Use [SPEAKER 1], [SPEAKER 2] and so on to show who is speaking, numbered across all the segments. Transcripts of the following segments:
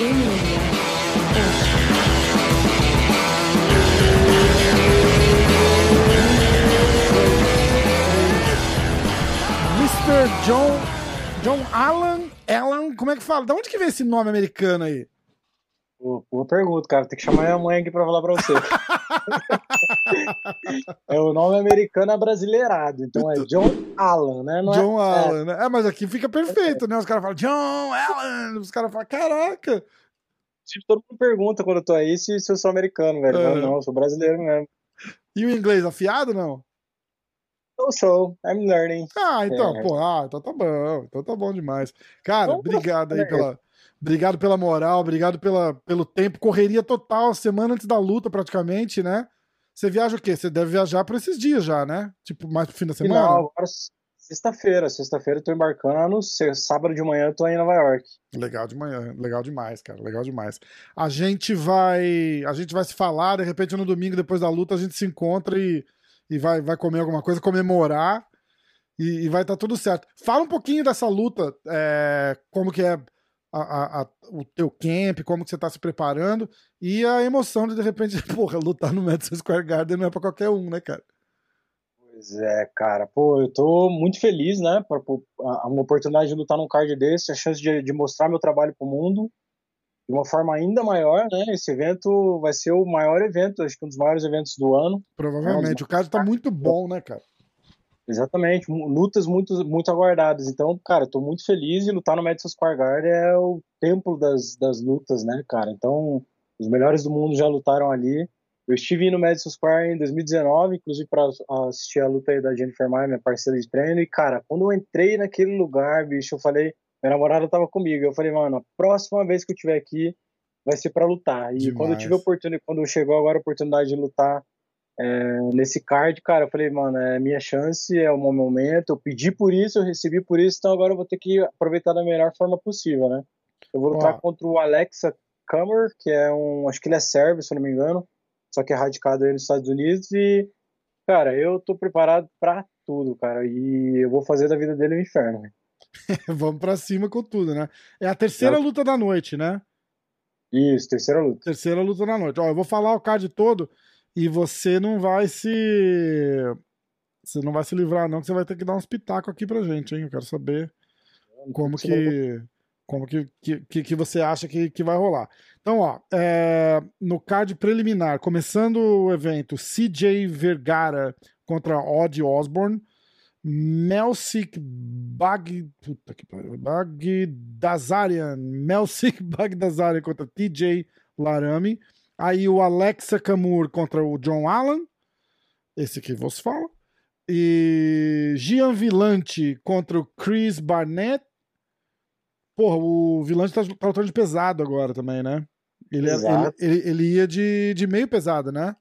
[SPEAKER 1] Mr. John, John Allen, Allen, como é que fala? Da onde que vem esse nome americano aí?
[SPEAKER 2] Boa pergunta, cara. Tem que chamar minha mãe aqui pra falar pra você. é o nome americano brasileirado. Então é John Allen, né? Não
[SPEAKER 1] John
[SPEAKER 2] é,
[SPEAKER 1] Allen, né? É, mas aqui fica perfeito, né? Os caras falam John Allen, os caras falam, caraca.
[SPEAKER 2] Tipo, todo mundo pergunta quando eu tô aí se, se eu sou americano, velho.
[SPEAKER 1] É.
[SPEAKER 2] Não, não, eu sou brasileiro mesmo.
[SPEAKER 1] E o inglês afiado, não?
[SPEAKER 2] Eu sou, I'm learning.
[SPEAKER 1] Ah, então,
[SPEAKER 2] É.
[SPEAKER 1] pô, ah, então tá bom, então tá bom demais. Cara,
[SPEAKER 2] Vamos
[SPEAKER 1] obrigado aí pela, obrigado pela moral, obrigado pela, pelo tempo, correria total, semana antes da luta praticamente, né? Você viaja o quê? Você deve viajar por esses dias já, né? Tipo, mais pro fim da semana?
[SPEAKER 2] Final, agora sexta-feira. Sexta-feira eu tô embarcando, se- sábado de manhã eu tô aí em Nova York.
[SPEAKER 1] Legal de manhã, legal demais, cara, legal demais. A gente vai, a gente vai se falar, de repente no domingo depois da luta a gente se encontra e, e vai, vai comer alguma coisa, comemorar e, e vai estar tudo certo. Fala um pouquinho dessa luta, é, como que é a- a- o teu camp, como que você tá se preparando e a emoção de de repente, porra, lutar no Madison Square Garden não é pra qualquer um, né, cara?
[SPEAKER 2] Pois é, cara. Pô, eu tô muito feliz, né? Por, por a- uma oportunidade de lutar num card desse, a chance de, de mostrar meu trabalho pro mundo de uma forma ainda maior, né? Esse evento vai ser o maior evento, acho que um dos maiores eventos do ano.
[SPEAKER 1] Provavelmente. O card tá muito bom, né, cara?
[SPEAKER 2] Exatamente, lutas muito, muito aguardadas. Então, cara, eu tô muito feliz e lutar no Madison Square Garden é o templo das, das lutas, né, cara? Então, os melhores do mundo já lutaram ali. Eu estive no Madison Square em 2019, inclusive para assistir a luta aí da Jennifer Maia, minha parceira de treino. E, cara, quando eu entrei naquele lugar, bicho, eu falei, minha namorada tava comigo. Eu falei, mano, a próxima vez que eu estiver aqui vai ser para lutar. E quando eu tive a
[SPEAKER 1] Demais.
[SPEAKER 2] oportunidade, quando chegou agora a oportunidade de lutar é, nesse card, cara, eu falei, mano, é minha chance, é o meu momento. Eu pedi por isso, eu recebi por isso, então agora eu vou ter que aproveitar da melhor forma possível, né? Eu vou lutar contra o Alexa Kammer, que é um, acho que ele é sérvio, se eu não me engano, só que é radicado aí nos Estados Unidos e, cara, eu tô preparado pra tudo, cara, e eu vou fazer da vida dele um inferno.
[SPEAKER 1] Vamos pra cima com tudo, né? É a terceira luta da noite, né?
[SPEAKER 2] Isso, terceira luta.
[SPEAKER 1] Terceira luta da noite. Ó, eu vou falar o card todo e você não vai se. Você não vai se livrar, não, que você vai ter que dar uns pitacos aqui pra gente, hein? Eu quero saber como que. Como que, que, que- você acha que, que vai rolar. Então, ó, é, no card preliminar, começando o evento, CJ Vergara contra Odd Osborne, Melsik Bag. Puta que pariu. Bagdazarian. Melsik Bagdazarian contra TJ Larame. Aí o Alexa Kamur contra o John Allen. Esse que vos fala. E Gian Villante contra o Chris Barnett. Porra, o Villante tá, tá lutando de pesado agora também, né? Ele, ele, ele, ele ia de, de meio pesado, né?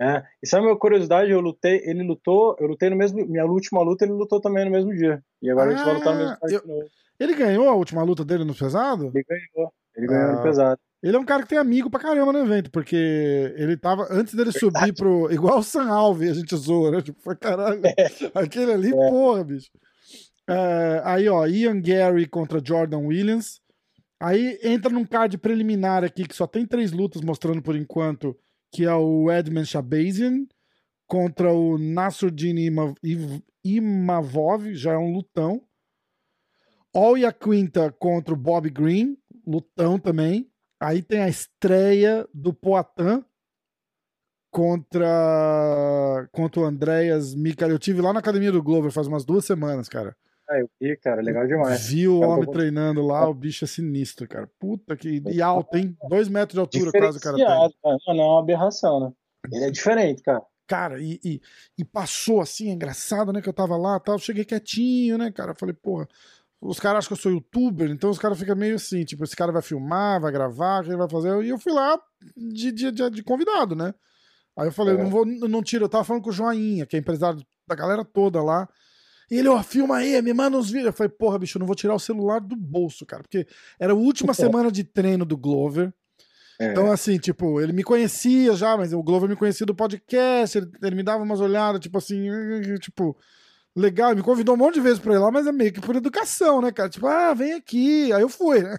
[SPEAKER 2] É, e sabe uma curiosidade, eu lutei, ele lutou, eu lutei no mesmo, minha última luta ele lutou também no mesmo dia. E agora a gente vai lutar no mesmo
[SPEAKER 1] Ah, eu-
[SPEAKER 2] de novo.
[SPEAKER 1] Ele ganhou a última luta dele no pesado?
[SPEAKER 2] Ele ganhou, ele ganhou
[SPEAKER 1] Ah.
[SPEAKER 2] no pesado.
[SPEAKER 1] Ele é um cara que tem amigo pra caramba no evento, porque ele tava, antes dele subir pro. Igual o San Alves, a gente zoa, né? Tipo, foi caralho. Aquele ali,
[SPEAKER 2] É.
[SPEAKER 1] porra, bicho. É, aí, ó, Ian Gary contra Jordan Williams. Aí entra num card preliminar aqui que só tem três lutas mostrando por enquanto, que é o Edmund Shabazian contra o Nasruddin Imavov, já é um lutão. Olha Quinta contra o Bob Green, lutão também. Aí tem a estreia do Poatan contra contra o Andreas Mikal. Eu tive lá na academia do Glover faz umas duas semanas, cara.
[SPEAKER 2] Ah, eu vi, cara, legal demais.
[SPEAKER 1] Vi o homem
[SPEAKER 2] tô-
[SPEAKER 1] treinando lá, o bicho é sinistro, cara. Puta que. E alto, hein? Dois metros de altura quase o cara tem.
[SPEAKER 2] Cara. Não, não é uma aberração, né? Ele é diferente, cara.
[SPEAKER 1] Cara, e, e, e passou assim, é engraçado, né? Que eu tava lá tal. Cheguei quietinho, né, cara? Falei, porra. Os caras acham que eu sou youtuber, então os caras ficam meio assim, tipo, esse cara vai filmar, vai gravar, o que ele vai fazer? E eu fui lá de, de, de, de convidado, né? Aí eu falei,
[SPEAKER 2] É.
[SPEAKER 1] não vou, não tiro, eu tava falando com o Joinha, que é empresário da galera toda lá. E ele, ó, filma aí, me manda uns vídeos. Eu falei, porra, bicho, eu não vou tirar o celular do bolso, cara, porque era a última semana de treino do Glover.
[SPEAKER 2] É.
[SPEAKER 1] Então, assim, tipo, ele me conhecia já, mas o Glover me conhecia do podcast, ele, ele me dava umas olhadas, tipo assim, tipo, legal, me convidou um monte de vezes pra ir lá, mas é meio que por educação, né, cara? Tipo, ah, vem aqui. Aí eu fui, né?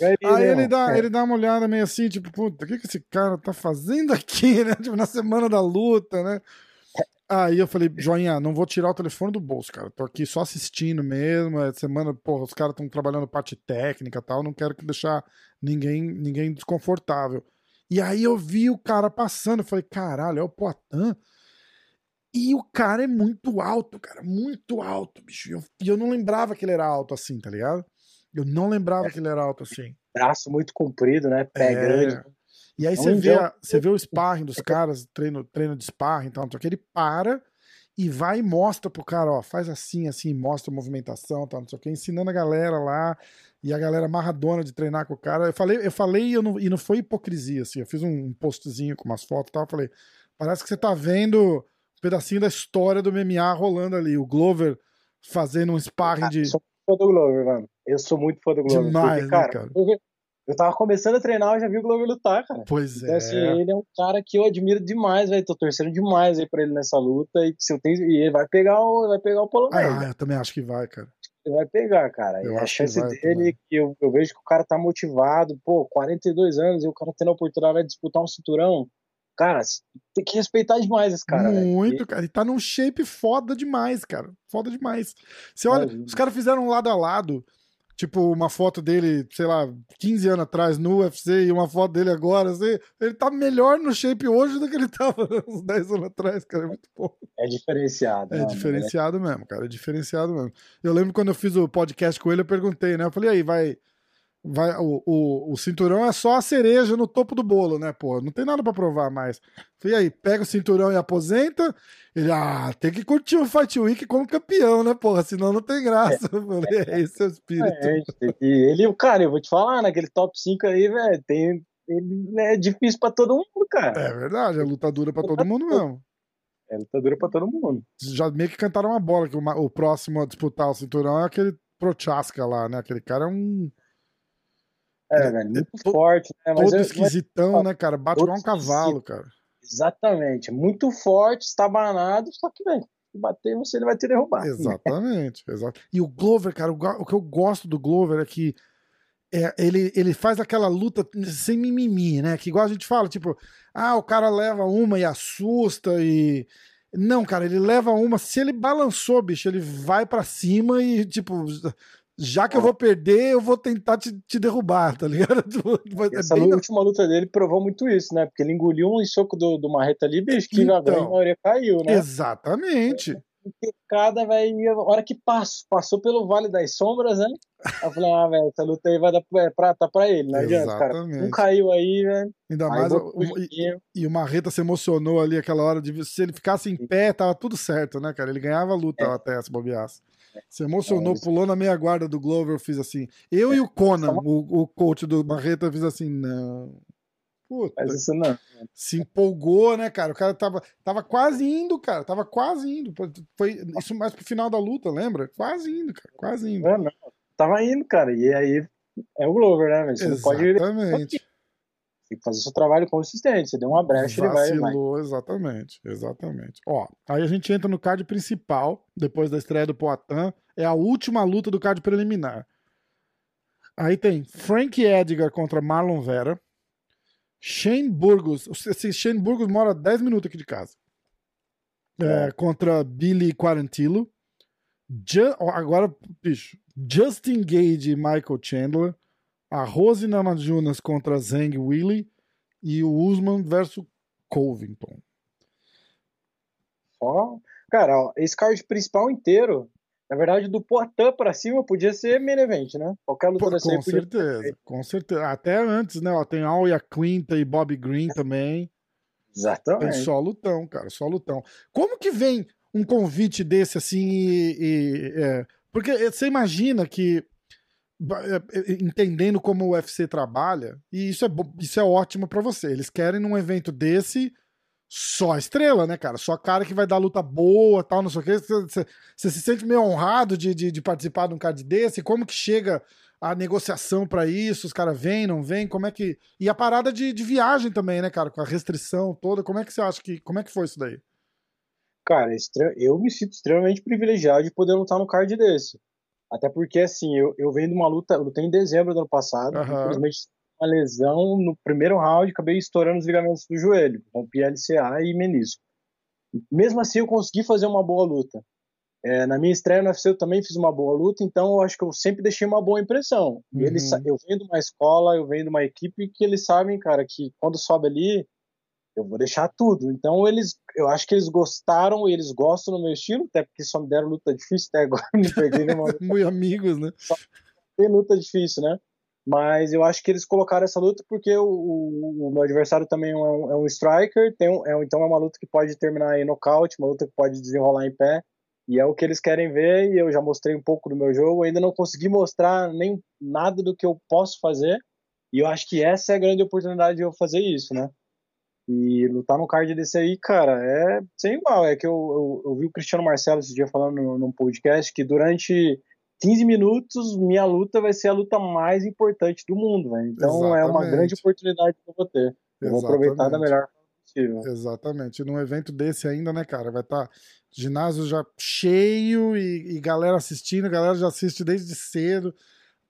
[SPEAKER 1] Aí, aí ele, dá, é. ele dá uma olhada meio assim, tipo, puta, o que, que esse cara tá fazendo aqui, né? Tipo, na semana da luta, né? Aí eu falei, joinha, não vou tirar o telefone do bolso, cara. Tô aqui só assistindo mesmo. É semana, porra, os caras estão trabalhando parte técnica e tal. Não quero deixar ninguém, ninguém desconfortável. E aí eu vi o cara passando. Eu falei, caralho, é o Poitin. E o cara é muito alto, cara. Muito alto, bicho. E eu, eu não lembrava que ele era alto assim, tá ligado? Eu não lembrava é. que ele era alto assim.
[SPEAKER 2] Braço muito comprido, né? Pé é. grande.
[SPEAKER 1] E aí você vê, a, você vê o sparring dos caras, treino, treino de sparring e tal, que ele para e vai e mostra pro cara, ó, faz assim, assim, mostra a movimentação, tal, não sei o que, ensinando a galera lá, e a galera amarradona de treinar com o cara. Eu falei, eu falei e, eu não, e não foi hipocrisia, assim, eu fiz um postzinho com umas fotos e tal, falei, parece que você tá vendo pedacinho da história do MMA rolando ali, o Glover fazendo um sparring ah, de... Eu
[SPEAKER 2] sou fã do Glover, mano. Eu sou muito fã do Glover.
[SPEAKER 1] Demais, porque, cara, né, cara?
[SPEAKER 2] Eu tava começando a treinar, eu já vi o Glover lutar, cara.
[SPEAKER 1] Pois
[SPEAKER 2] então, assim, é. Assim, ele é um cara que eu admiro demais, velho. Tô torcendo demais aí pra ele nessa luta. E se eu tenho. E ele vai pegar o, vai pegar o polonês.
[SPEAKER 1] Ah, eu também acho que vai, cara.
[SPEAKER 2] Ele vai pegar, cara. Eu e a chance que dele, que eu, eu vejo que o cara tá motivado, pô, 42 anos e o cara tendo a oportunidade de disputar um cinturão. Cara, tem que respeitar demais esse cara.
[SPEAKER 1] Muito, cara. Ele tá num shape foda demais, cara. Foda demais. Você olha, os caras fizeram lado a lado tipo, uma foto dele, sei lá, 15 anos atrás no UFC e uma foto dele agora, assim, ele tá melhor no shape hoje do que ele tava uns 10 anos atrás, cara, é muito bom.
[SPEAKER 2] É diferenciado.
[SPEAKER 1] É diferenciado mesmo, cara, é diferenciado mesmo. Eu lembro quando eu fiz o podcast com ele, eu perguntei, né, eu falei, aí, vai vai, o, o, o, cinturão é só a cereja no topo do bolo, né, pô? Não tem nada para provar mais. E aí, pega o cinturão e aposenta. Ele, ah, tem que curtir o Fight Week como campeão, né, porra? Senão não tem graça. É, falei, é esse é o espírito. É,
[SPEAKER 2] ele, cara, eu vou te falar, naquele top 5 aí, velho, tem. Ele é difícil pra todo mundo, cara.
[SPEAKER 1] É verdade, é lutadura pra todo mundo mesmo.
[SPEAKER 2] É lutadura pra todo mundo.
[SPEAKER 1] Já meio que cantaram uma bola, que o, o próximo a disputar o cinturão é aquele Prochaska lá, né? Aquele cara é um
[SPEAKER 2] é, velho, muito é, forte, né?
[SPEAKER 1] Mas todo eu, esquisitão, mas... né, cara? Bate igual um cavalo, cara.
[SPEAKER 2] Exatamente. Muito forte, estabanado, só que, velho, se bater você, ele vai te derrubar.
[SPEAKER 1] Exatamente, exato. E o Glover, cara, o, que eu gosto do Glover é que é, ele, ele faz aquela luta sem mimimi, né? Que igual a gente fala, tipo, ah, o cara leva uma e assusta e. Não, cara, ele leva uma. Se ele balançou, bicho, ele vai para cima e, tipo, já que eu vou perder, eu vou tentar te, te derrubar, tá ligado?
[SPEAKER 2] É Essa última luta dele provou muito isso, né? Porque ele engoliu um soco do, do Marreta ali, bicho, que então, a grande maioria caiu, né?
[SPEAKER 1] Exatamente.
[SPEAKER 2] Cada, velho, a hora que passou, passou pelo Vale das Sombras, né? Eu falei, ah, velho, essa luta aí vai dar é, pra, tá pra ele, não adianta, cara. Não caiu aí, velho.
[SPEAKER 1] Ainda mais, o, e, e, o Marreta se emocionou ali aquela hora de se ele ficasse em pé, tava tudo certo, né, cara? Ele ganhava a luta é. até se bobeasse. Se emocionou, é, pulou na meia guarda do Glover, eu fiz assim. Eu e o Conan, o, o coach do Marreta, fiz assim, não.
[SPEAKER 2] Puta. Mas isso não.
[SPEAKER 1] Se empolgou, né, cara? O cara tava, tava quase indo, cara. Tava quase indo. Foi isso mais pro final da luta, lembra? Quase indo, cara. Quase indo.
[SPEAKER 2] Não. Tava indo, cara. E aí é o Glover, né? Você
[SPEAKER 1] Exatamente.
[SPEAKER 2] não pode. Tem que fazer seu trabalho consistente. Você deu uma brecha, Vacilou, ele vai.
[SPEAKER 1] exatamente, exatamente. Ó, aí a gente entra no card principal, depois da estreia do Poitin. É a última luta do card preliminar. Aí tem Frank Edgar contra Marlon Vera. Shane Burgos. Esse Shane Burgos mora 10 minutos aqui de casa. É, contra Billy Quarantillo. Agora, bicho. Justin Gage e Michael Chandler a Rose Namajunas contra Zhang Willy e o Usman versus Covington.
[SPEAKER 2] Ó, cara, ó, esse card principal inteiro, na verdade, do Poitin pra cima podia ser main event, né? Qualquer luta dessa
[SPEAKER 1] Com certeza, com certeza. Até antes, né? Ó, tem Alia Quinta e Bob Green também.
[SPEAKER 2] Exatamente.
[SPEAKER 1] Tem só lutão, cara, só lutão. Como que vem um convite desse assim e, e é, porque você imagina que entendendo como o UFC trabalha, e isso é, isso é ótimo para você. Eles querem num evento desse só estrela, né, cara? Só cara que vai dar luta boa, tal, não sei o quê. Você, se sente meio honrado de, de, de, participar de um card desse? Como que chega a negociação para isso? Os caras vêm, não vêm? Como é que. E a parada de, de viagem também, né, cara? Com a restrição toda, como é que você acha que. Como é que foi isso daí?
[SPEAKER 2] Cara, eu me sinto extremamente privilegiado de poder lutar no card desse. Até porque, assim, eu, eu venho de uma luta, eu lutei em dezembro do ano passado, uhum. infelizmente uma lesão no primeiro round, acabei estourando os ligamentos do joelho, rompi LCA e menisco. Mesmo assim, eu consegui fazer uma boa luta. É, na minha estreia no UFC eu também fiz uma boa luta, então eu acho que eu sempre deixei uma boa impressão. E eles, uhum. eu venho de uma escola, eu venho de uma equipe que eles sabem, cara, que quando sobe ali, eu vou deixar tudo. Então eles, eu acho que eles gostaram e eles gostam do meu estilo, até porque só me deram luta difícil até agora, me perdi nenhuma
[SPEAKER 1] Muito amigos, né?
[SPEAKER 2] Só tem luta difícil, né? Mas eu acho que eles colocaram essa luta porque o, o, o meu adversário também é um, é um striker, tem um, é, então é uma luta que pode terminar em nocaute, uma luta que pode desenrolar em pé. E é o que eles querem ver, e eu já mostrei um pouco do meu jogo, ainda não consegui mostrar nem nada do que eu posso fazer, e eu acho que essa é a grande oportunidade de eu fazer isso, né? E lutar no card desse aí, cara, é sem igual. É que eu, eu, eu vi o Cristiano Marcelo esse dia falando num podcast que durante 15 minutos minha luta vai ser a luta mais importante do mundo, velho. Então Exatamente. é uma grande oportunidade que eu vou ter. Eu vou aproveitar da melhor forma possível.
[SPEAKER 1] Exatamente. Num evento desse ainda, né, cara, vai estar tá ginásio já cheio e, e, galera assistindo, galera já assiste desde cedo.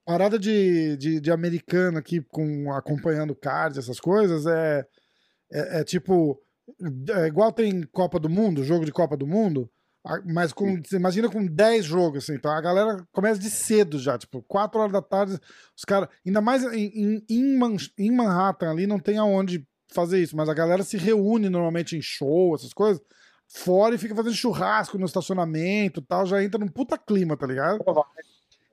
[SPEAKER 1] Parada de, de, de americano aqui com acompanhando cards, essas coisas, é é, é tipo. É igual tem Copa do Mundo, jogo de Copa do Mundo, mas com, imagina com 10 jogos, assim. Então a galera começa de cedo já, tipo, 4 horas da tarde, os caras. Ainda mais em, em, Man, em Manhattan ali não tem aonde fazer isso, mas a galera se reúne normalmente em show, essas coisas, fora e fica fazendo churrasco no estacionamento tal, já entra num puta clima, tá ligado?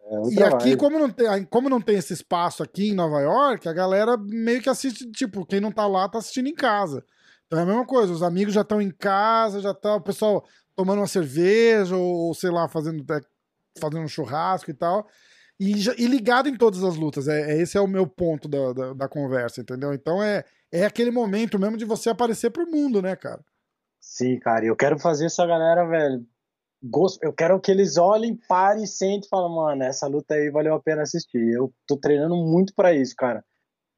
[SPEAKER 1] É, e aqui, como não, tem, como não tem esse espaço aqui em Nova York, a galera meio que assiste, tipo, quem não tá lá tá assistindo em casa. Então é a mesma coisa, os amigos já estão em casa, já tá o pessoal tomando uma cerveja, ou, sei lá, fazendo, é, fazendo um churrasco e tal. E, e ligado em todas as lutas. É, é, esse é o meu ponto da, da, da, conversa, entendeu? Então é, é aquele momento mesmo de você aparecer pro mundo, né, cara?
[SPEAKER 2] Sim, cara, eu quero fazer essa galera, velho, eu quero que eles olhem, parem, sentem e falem, mano, essa luta aí valeu a pena assistir. Eu tô treinando muito para isso, cara.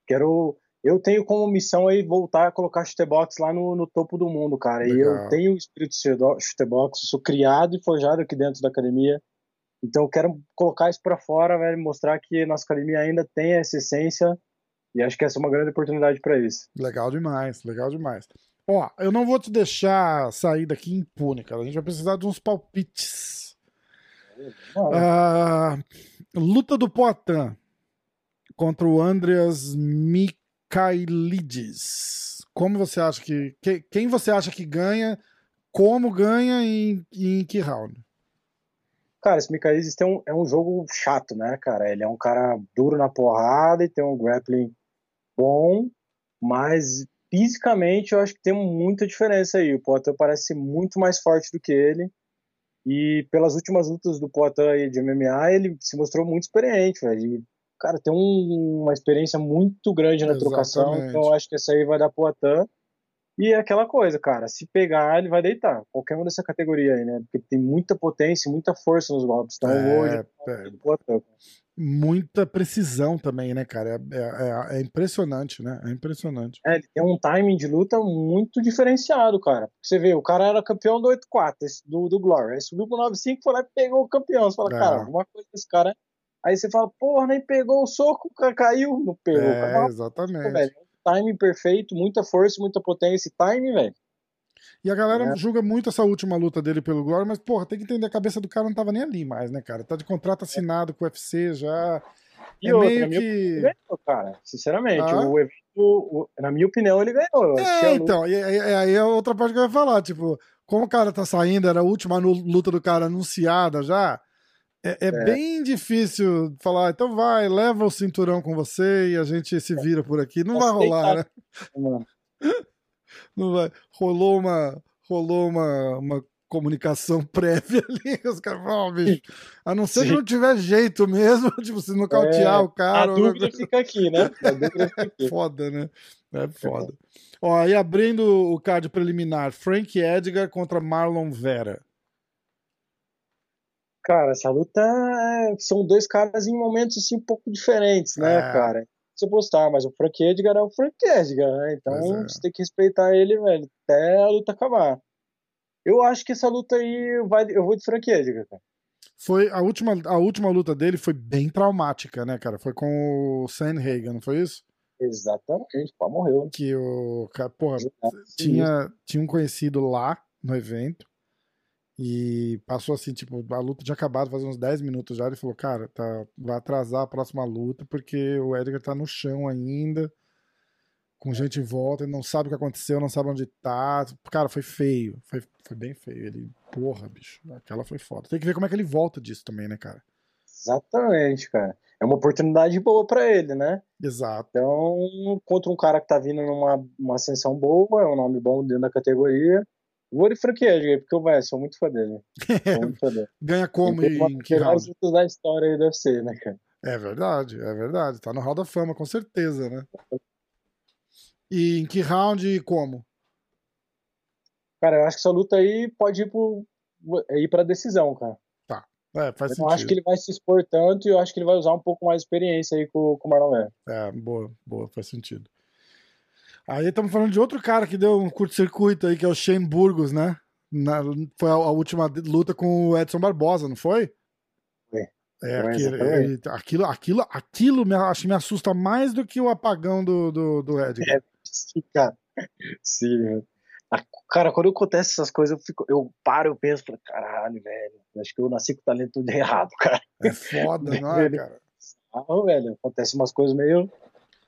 [SPEAKER 2] Quero. Eu tenho como missão aí voltar a colocar chutebox lá no, no topo do mundo, cara. Legal. E eu tenho o espírito de chutebox, sou criado e forjado aqui dentro da academia. Então eu quero colocar isso para fora, velho, mostrar que nossa academia ainda tem essa essência. E acho que essa é uma grande oportunidade para isso.
[SPEAKER 1] Legal demais, legal demais. Ó, eu não vou te deixar sair daqui impune, cara. A gente vai precisar de uns palpites. Ah, luta do Poitin contra o Andreas Mikhailides. Como você acha que, que. Quem você acha que ganha? Como ganha e em, em que round?
[SPEAKER 2] Cara, esse Mikhailides tem um, é um jogo chato, né, cara? Ele é um cara duro na porrada e tem um grappling bom, mas fisicamente eu acho que tem muita diferença aí. O Poitin parece ser muito mais forte do que ele. E pelas últimas lutas do Poitin aí de MMA, ele se mostrou muito experiente, velho. Cara, tem um, uma experiência muito grande na Exatamente. trocação, então eu acho que essa aí vai dar Poitin. E é aquela coisa, cara, se pegar, ele vai deitar. Qualquer um dessa categoria aí, né? Porque tem muita potência, muita força nos golpes. Então é, hoje, é,
[SPEAKER 1] muita precisão também, né, cara? É, é, é, impressionante, né? É impressionante.
[SPEAKER 2] É, ele tem um timing de luta muito diferenciado, cara. Você vê, o cara era campeão do 8-4, do, do Glory. Aí subiu pro 9-5, foi lá e pegou o campeão. Você fala, é. cara, alguma coisa desse cara. Aí você fala, porra, nem pegou o soco, caiu, não pegou. É,
[SPEAKER 1] cara. exatamente. velho,
[SPEAKER 2] timing perfeito, muita força, muita potência e timing, velho.
[SPEAKER 1] E a galera é. julga muito essa última luta dele pelo Glory, mas, porra, tem que entender, a cabeça do cara não tava nem ali mais, né, cara? Tá de contrato assinado com o UFC já.
[SPEAKER 2] E é outra, meio que... Ganhou, cara. Sinceramente, ah. o evento, o, na minha opinião, ele ganhou.
[SPEAKER 1] É, então, e, aí é outra parte que eu ia falar, tipo, como o cara tá saindo, era a última luta do cara anunciada já, é, é, é, bem difícil falar, então vai, leva o cinturão com você e a gente se vira por aqui. Não vai rolar, né? Não vai. Rolou uma, rolou uma, uma comunicação prévia ali. Os caras falam, oh, bicho, a não ser Sim. que não tiver jeito mesmo, tipo, se nocautear é, o cara.
[SPEAKER 2] A dúvida fica aqui, né? A dúvida
[SPEAKER 1] fica aqui. foda, né? É foda. Ó, aí abrindo o card preliminar, Frank Edgar contra Marlon Vera.
[SPEAKER 2] Cara, essa luta é... são dois caras em momentos assim um pouco diferentes, né, é. cara? você postar, mas o Frank Edgar é o Frank Edgar, né? Então é. você tem que respeitar ele, velho, até a luta acabar. Eu acho que essa luta aí vai, eu vou de Frank Edgar, cara.
[SPEAKER 1] Foi a última, a última luta dele foi bem traumática, né, cara? Foi com o Sandhagen, não foi isso?
[SPEAKER 2] Exatamente, pô, morreu.
[SPEAKER 1] Que o cara, porra, tinha, tinha um conhecido lá no evento e passou assim, tipo, a luta tinha acabado faz uns 10 minutos já. Ele falou, cara, tá, vai atrasar a próxima luta porque o Edgar tá no chão ainda, com gente em volta, ele não sabe o que aconteceu, não sabe onde tá. Cara, foi feio, foi, foi bem feio. Ele, porra, bicho, aquela foi foda. Tem que ver como é que ele volta disso também, né, cara?
[SPEAKER 2] Exatamente, cara. É uma oportunidade boa para ele, né?
[SPEAKER 1] Exato.
[SPEAKER 2] Então, contra um cara que tá vindo numa uma ascensão boa, é um nome bom dentro da categoria Vou de Frank Edgar, porque eu vai, sou muito fã dele. Sou muito fã dele.
[SPEAKER 1] Ganha como e em que
[SPEAKER 2] round? da história aí deve ser, né, cara?
[SPEAKER 1] É verdade, é verdade. Tá no Hall da Fama, com certeza, né? E em que round e como?
[SPEAKER 2] Cara, eu acho que essa luta aí pode ir, pro, ir pra decisão, cara.
[SPEAKER 1] Tá. É, faz
[SPEAKER 2] eu
[SPEAKER 1] sentido.
[SPEAKER 2] Eu acho que ele vai se expor tanto e eu acho que ele vai usar um pouco mais de experiência aí com, com o Marlon Vera.
[SPEAKER 1] É, boa, boa, faz sentido. Aí estamos falando de outro cara que deu um curto-circuito aí, que é o Shane Burgos, né? Na, foi a, a, última luta com o Edson Barbosa, não foi?
[SPEAKER 2] É.
[SPEAKER 1] É, aquilo, aquilo, aquilo, aquilo me, acho que me assusta mais do que o apagão do, do, do Edgar.
[SPEAKER 2] É, sim, cara. Sim, Cara, quando acontece essas coisas, eu, fico, eu paro, eu penso, caralho, velho, acho que eu nasci com o talento tudo errado, cara.
[SPEAKER 1] É foda, não é, cara?
[SPEAKER 2] Ah, velho, acontece umas coisas meio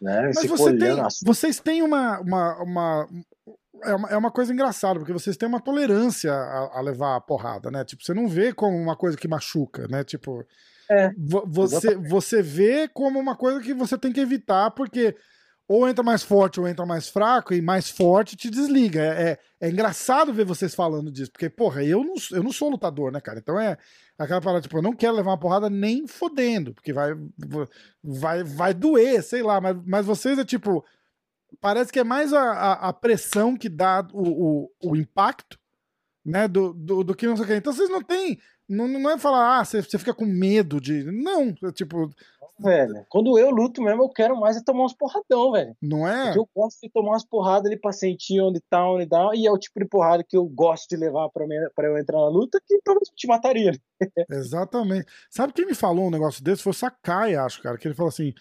[SPEAKER 2] né?
[SPEAKER 1] Mas você tem, vocês têm uma, uma, uma, é uma, é uma coisa engraçada, porque vocês têm uma tolerância a, a, levar a porrada, né? Tipo, você não vê como uma coisa que machuca, né? Tipo,
[SPEAKER 2] é,
[SPEAKER 1] você, você vê como uma coisa que você tem que evitar, porque ou entra mais forte ou entra mais fraco, e mais forte te desliga. É, é, é, engraçado ver vocês falando disso, porque, porra, eu não, eu não sou lutador, né, cara? Então é aquela parada, tipo, eu não quero levar uma porrada nem fodendo, porque vai, vai, vai doer, sei lá, mas, mas vocês é tipo. Parece que é mais a, a, a pressão que dá o, o, o impacto, né, do, do, do que não sei o que. Então vocês não têm. Não, não é falar, ah, você, você fica com medo de. Não, é tipo,
[SPEAKER 2] velho. Quando eu luto mesmo, eu quero mais é tomar uns porradão, velho.
[SPEAKER 1] Não é?
[SPEAKER 2] Porque eu gosto de tomar umas porradas ali pra sentir onde tá, onde dá. E é o tipo de porrada que eu gosto de levar pra, mim, pra eu entrar na luta que provavelmente te mataria.
[SPEAKER 1] Exatamente. Sabe quem me falou um negócio desse? Foi o Sakai, acho, cara. Que ele falou assim: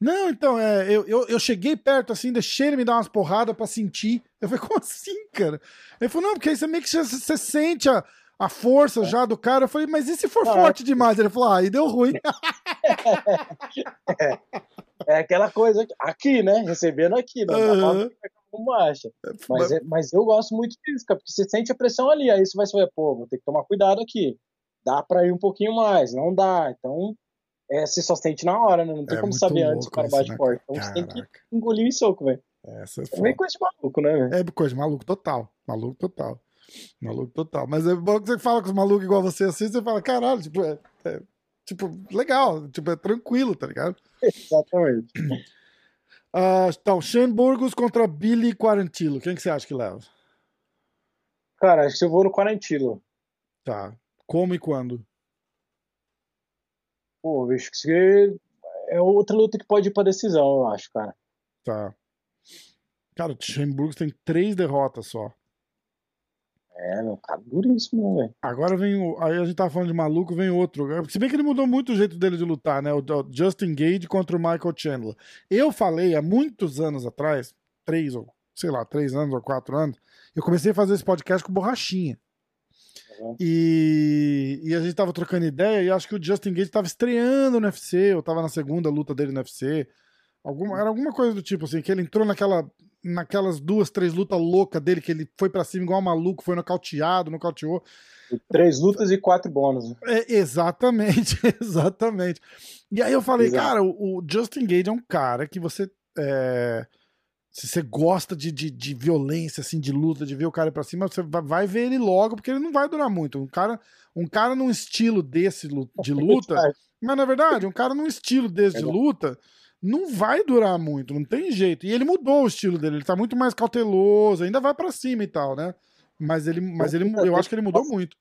[SPEAKER 1] Não, então, é, eu, eu, eu cheguei perto assim, deixei ele me dar umas porradas pra sentir. Eu falei, como assim, cara? Ele falou, não, porque aí você meio que você, você sente a a força já do cara. Eu falei, mas e se for ah, forte demais? Ele falou, ah, aí deu ruim.
[SPEAKER 2] é, é, aquela coisa aqui, né? Recebendo aqui, não uhum. como acha. Mas, é, mas eu gosto muito disso, cara, porque você sente a pressão ali, aí você vai saber, pô, vou ter que tomar cuidado aqui. Dá pra ir um pouquinho mais, não dá. Então, é, você só sente na hora, né? Não tem é como saber antes o cara bate né? forte. Então Caraca. você tem que engolir em soco, velho.
[SPEAKER 1] Essa é,
[SPEAKER 2] é meio coisa de maluco, né?
[SPEAKER 1] É coisa de maluco total. Maluco total. Maluco total. Mas é bom que você fala com os malucos igual você assim, você fala, caralho, tipo, é, é tipo, legal, tipo, é tranquilo, tá ligado?
[SPEAKER 2] Exatamente.
[SPEAKER 1] Uh, então, Shane Burgos contra Billy Quarantillo. Quem que você acha que leva?
[SPEAKER 2] Cara, acho que eu vou no Quarantillo.
[SPEAKER 1] Tá. Como e quando?
[SPEAKER 2] Pô, acho que é outra luta que pode ir pra decisão, eu acho, cara.
[SPEAKER 1] Tá. Cara, o Shane Burgos tem três derrotas só.
[SPEAKER 2] É, meu, cara, duríssimo, né, velho?
[SPEAKER 1] Agora vem o. Aí a gente tava falando de maluco, vem outro. Se bem que ele mudou muito o jeito dele de lutar, né? O, Justin Gage contra o Michael Chandler. Eu falei há muitos anos atrás, três ou, sei lá, três anos ou quatro anos, eu comecei a fazer esse podcast com borrachinha. Uhum. E, e a gente tava trocando ideia e acho que o Justin Gage tava estreando no UFC, ou tava na segunda luta dele no UFC. Alguma, era alguma coisa do tipo assim, que ele entrou naquela naquelas duas, três lutas loucas dele, que ele foi para cima igual um maluco, foi nocauteado, nocauteou.
[SPEAKER 2] Três lutas e quatro bônus.
[SPEAKER 1] É, exatamente, exatamente. E aí eu falei, Exato. cara, o, o, Justin Gage é um cara que você. É, se você gosta de, de, de, violência, assim, de luta, de ver o cara pra cima, você vai ver ele logo, porque ele não vai durar muito. Um cara, um cara num estilo desse de luta. mas na verdade, um cara num estilo desse de luta não vai durar muito, não tem jeito. E ele mudou o estilo dele, ele tá muito mais cauteloso, ainda vai para cima e tal, né? Mas ele, mas ele, eu acho que ele mudou muito.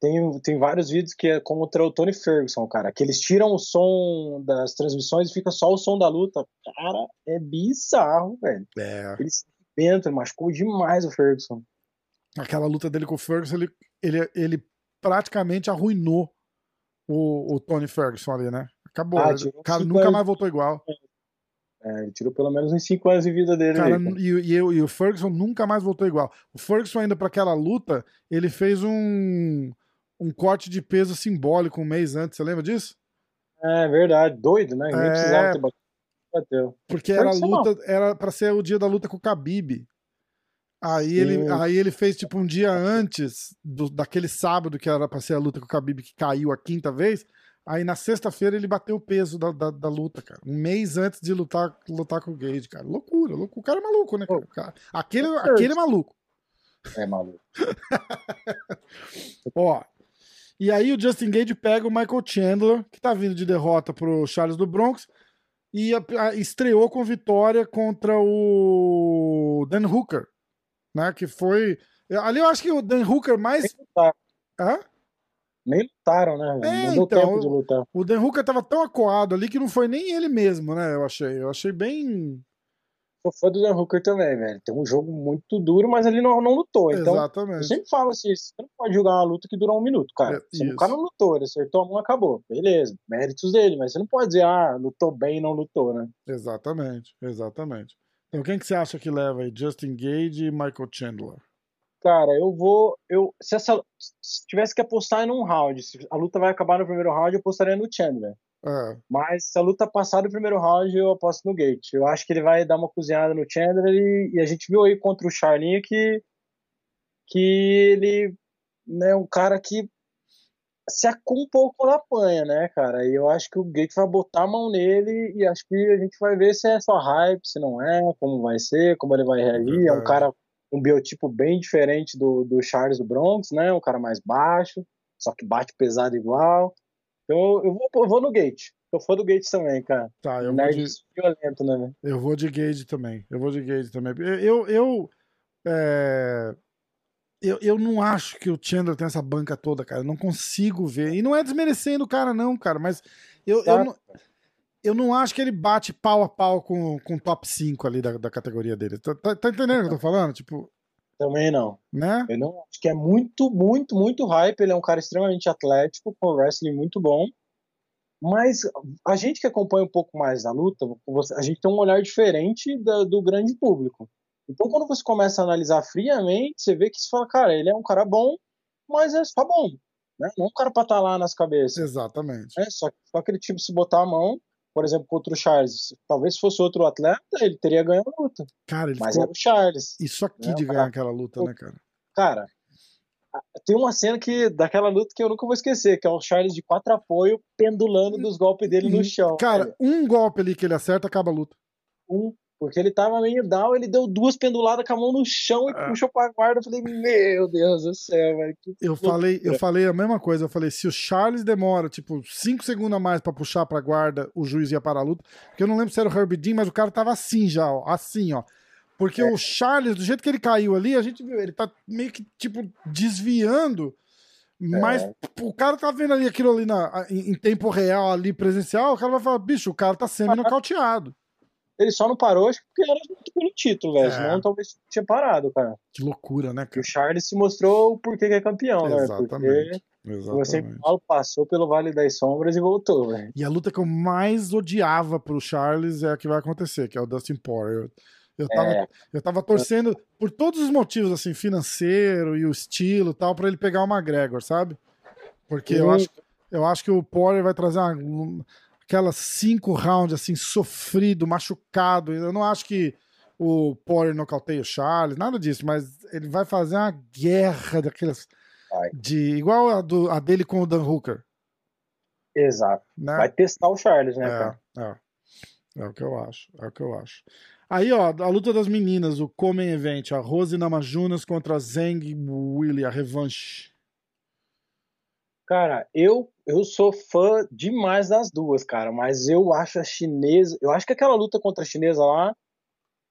[SPEAKER 2] Tem, tem vários vídeos que é contra o Tony Ferguson, cara, que eles tiram o som das transmissões e fica só o som da luta. Cara, é bizarro, velho.
[SPEAKER 1] É.
[SPEAKER 2] Ele se arrebenta, machucou demais o Ferguson.
[SPEAKER 1] aquela luta dele com o Ferguson, ele, ele, ele praticamente arruinou o, o Tony Ferguson ali, né? Acabou. Ah, o cara nunca anos... mais voltou igual.
[SPEAKER 2] É, ele tirou pelo menos uns 5 anos de vida dele. Cara,
[SPEAKER 1] aí, e, e, e, o Ferguson nunca mais voltou igual. O Ferguson, ainda para aquela luta, ele fez um, um corte de peso simbólico um mês antes. Você lembra disso?
[SPEAKER 2] É verdade, doido, né? Nem é... precisava ter
[SPEAKER 1] bateu. Porque era luta, era para ser o dia da luta com o Khabib. Aí ele, aí ele fez tipo um dia antes do, daquele sábado que era pra ser a luta com o Khabib que caiu a quinta vez. Aí na sexta-feira ele bateu o peso da, da, da, luta, cara. Um mês antes de lutar, lutar com o Gage, cara. Loucura, loucura. O cara é maluco, né, cara? Aquele, aquele é maluco.
[SPEAKER 2] É maluco.
[SPEAKER 1] Ó. E aí o Justin Gage pega o Michael Chandler, que tá vindo de derrota pro Charles do Bronx, e a, a, estreou com vitória contra o Dan Hooker né? Que foi. Ali eu acho que o Dan Hooker mais. Hã?
[SPEAKER 2] Nem lutaram né? É, não deu então, tempo de lutar.
[SPEAKER 1] O Dan Hooker tava tão acuado ali que não foi nem ele mesmo, né? Eu achei. Eu achei bem.
[SPEAKER 2] Sou fã do Dan Hooker também, velho. Tem um jogo muito duro, mas ele não, não lutou. Então, Exatamente. Eu sempre falo assim: você não pode jogar uma luta que dura um minuto, cara. É, o cara não lutou, ele acertou a mão acabou. Beleza, méritos dele, mas você não pode dizer, ah, lutou bem e não lutou, né?
[SPEAKER 1] Exatamente, exatamente. Então, quem que você acha que leva aí? Justin Gage e Michael Chandler?
[SPEAKER 2] Cara, eu vou. Eu, se, essa, se tivesse que apostar em um round, se a luta vai acabar no primeiro round, eu apostaria no Chandler. É. Mas se a luta passar do primeiro round, eu aposto no Gate. Eu acho que ele vai dar uma cozinhada no Chandler e, e a gente viu aí contra o Charlinho que, que ele é né, um cara que se acum um pouco na panha, né, cara? E eu acho que o Gate vai botar a mão nele e acho que a gente vai ver se é só hype, se não é, como vai ser, como ele vai reagir. É um cara, um biotipo bem diferente do, do Charles do Bronx, né? Um cara mais baixo, só que bate pesado igual. Então eu vou, eu vou no Gate. Eu fã do Gate também, cara.
[SPEAKER 1] Tá, eu vou de... violento, né? Eu vou de Gate também. Eu vou de Gate também. Eu, eu, é eu, eu não acho que o Chandler tem essa banca toda, cara. Eu não consigo ver. E não é desmerecendo o cara, não, cara. Mas eu, eu, não, eu não acho que ele bate pau a pau com, com o top 5 ali da, da categoria dele. Tá, tá, tá entendendo o que eu tô falando? Tipo.
[SPEAKER 2] Também não.
[SPEAKER 1] Né?
[SPEAKER 2] Eu não acho que é muito, muito, muito hype. Ele é um cara extremamente atlético, com wrestling muito bom. Mas a gente que acompanha um pouco mais da luta, a gente tem um olhar diferente da, do grande público. Então, quando você começa a analisar friamente, você vê que você fala, cara, ele é um cara bom, mas é só bom. Né? Não é um cara pra estar tá lá nas cabeças.
[SPEAKER 1] Exatamente.
[SPEAKER 2] É, só, só aquele tipo, se botar a mão, por exemplo, contra o Charles, talvez se fosse outro atleta, ele teria ganho a luta.
[SPEAKER 1] Cara,
[SPEAKER 2] mas
[SPEAKER 1] ficou...
[SPEAKER 2] era o Charles.
[SPEAKER 1] Isso aqui né? de ganhar aquela luta, né, cara?
[SPEAKER 2] Cara, tem uma cena que daquela luta que eu nunca vou esquecer, que é o Charles de quatro apoio pendulando dos golpes dele no chão.
[SPEAKER 1] Cara, cara, um golpe ali que ele acerta acaba a luta.
[SPEAKER 2] Um porque ele tava meio down, ele deu duas penduladas com a mão no chão e ah. puxou pra guarda. Eu falei, meu Deus do céu, velho.
[SPEAKER 1] Eu falei, eu falei a mesma coisa. Eu falei, se o Charles demora, tipo, cinco segundos a mais pra puxar pra guarda, o juiz ia parar a luta. Porque eu não lembro se era o Herbie Dean, mas o cara tava assim já, ó. Assim, ó. Porque é. o Charles, do jeito que ele caiu ali, a gente viu, ele tá meio que, tipo, desviando. Mas é. o cara tá vendo ali aquilo ali na, em, em tempo real, ali presencial, o cara vai falar, bicho, o cara tá semi-nocauteado.
[SPEAKER 2] Ele só não parou, acho que porque era pelo título, velho. É. Senão talvez tinha parado, cara.
[SPEAKER 1] Que loucura, né, cara?
[SPEAKER 2] o Charles se mostrou o porquê que é campeão, né? Exatamente. Você passou pelo Vale das Sombras e voltou, velho.
[SPEAKER 1] E a luta que eu mais odiava pro Charles é a que vai acontecer, que é o Dustin Poirier. Eu tava, é. eu tava torcendo por todos os motivos, assim, financeiro e o estilo tal, para ele pegar o McGregor, sabe? Porque eu acho, eu acho que o Poirier vai trazer uma, aquelas cinco rounds assim, sofrido, machucado. Eu não acho que o Poirier nocauteia o Charles, nada disso, mas ele vai fazer uma guerra daquelas. Vai. De, igual a, do, a dele com o Dan Hooker.
[SPEAKER 2] Exato. Né? Vai testar o Charles, né?
[SPEAKER 1] É, é, é. o que eu acho. É o que eu acho. Aí, ó, a luta das meninas, o Comen Event, a Rose Namajunas contra a Zeng Willy, a revanche.
[SPEAKER 2] Cara, eu eu sou fã demais das duas, cara, mas eu acho a chinesa, eu acho que aquela luta contra a chinesa lá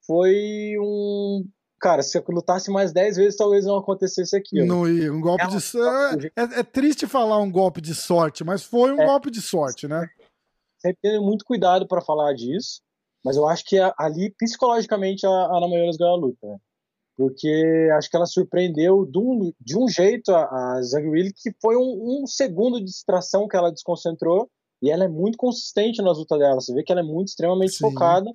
[SPEAKER 2] foi um Cara, se eu lutasse mais 10 vezes, talvez não acontecesse aquilo.
[SPEAKER 1] Não ia. Um golpe é de sorte. É, é, triste falar um golpe de sorte, mas foi um é, golpe de sorte, né?
[SPEAKER 2] Sempre ter muito cuidado para falar disso, mas eu acho que ali, psicologicamente, a Ana Maioras ganhou a luta. Né? Porque acho que ela surpreendeu de um, de um jeito a, a que foi um, um, segundo de distração que ela desconcentrou, e ela é muito consistente nas lutas dela, você vê que ela é muito extremamente Sim. focada,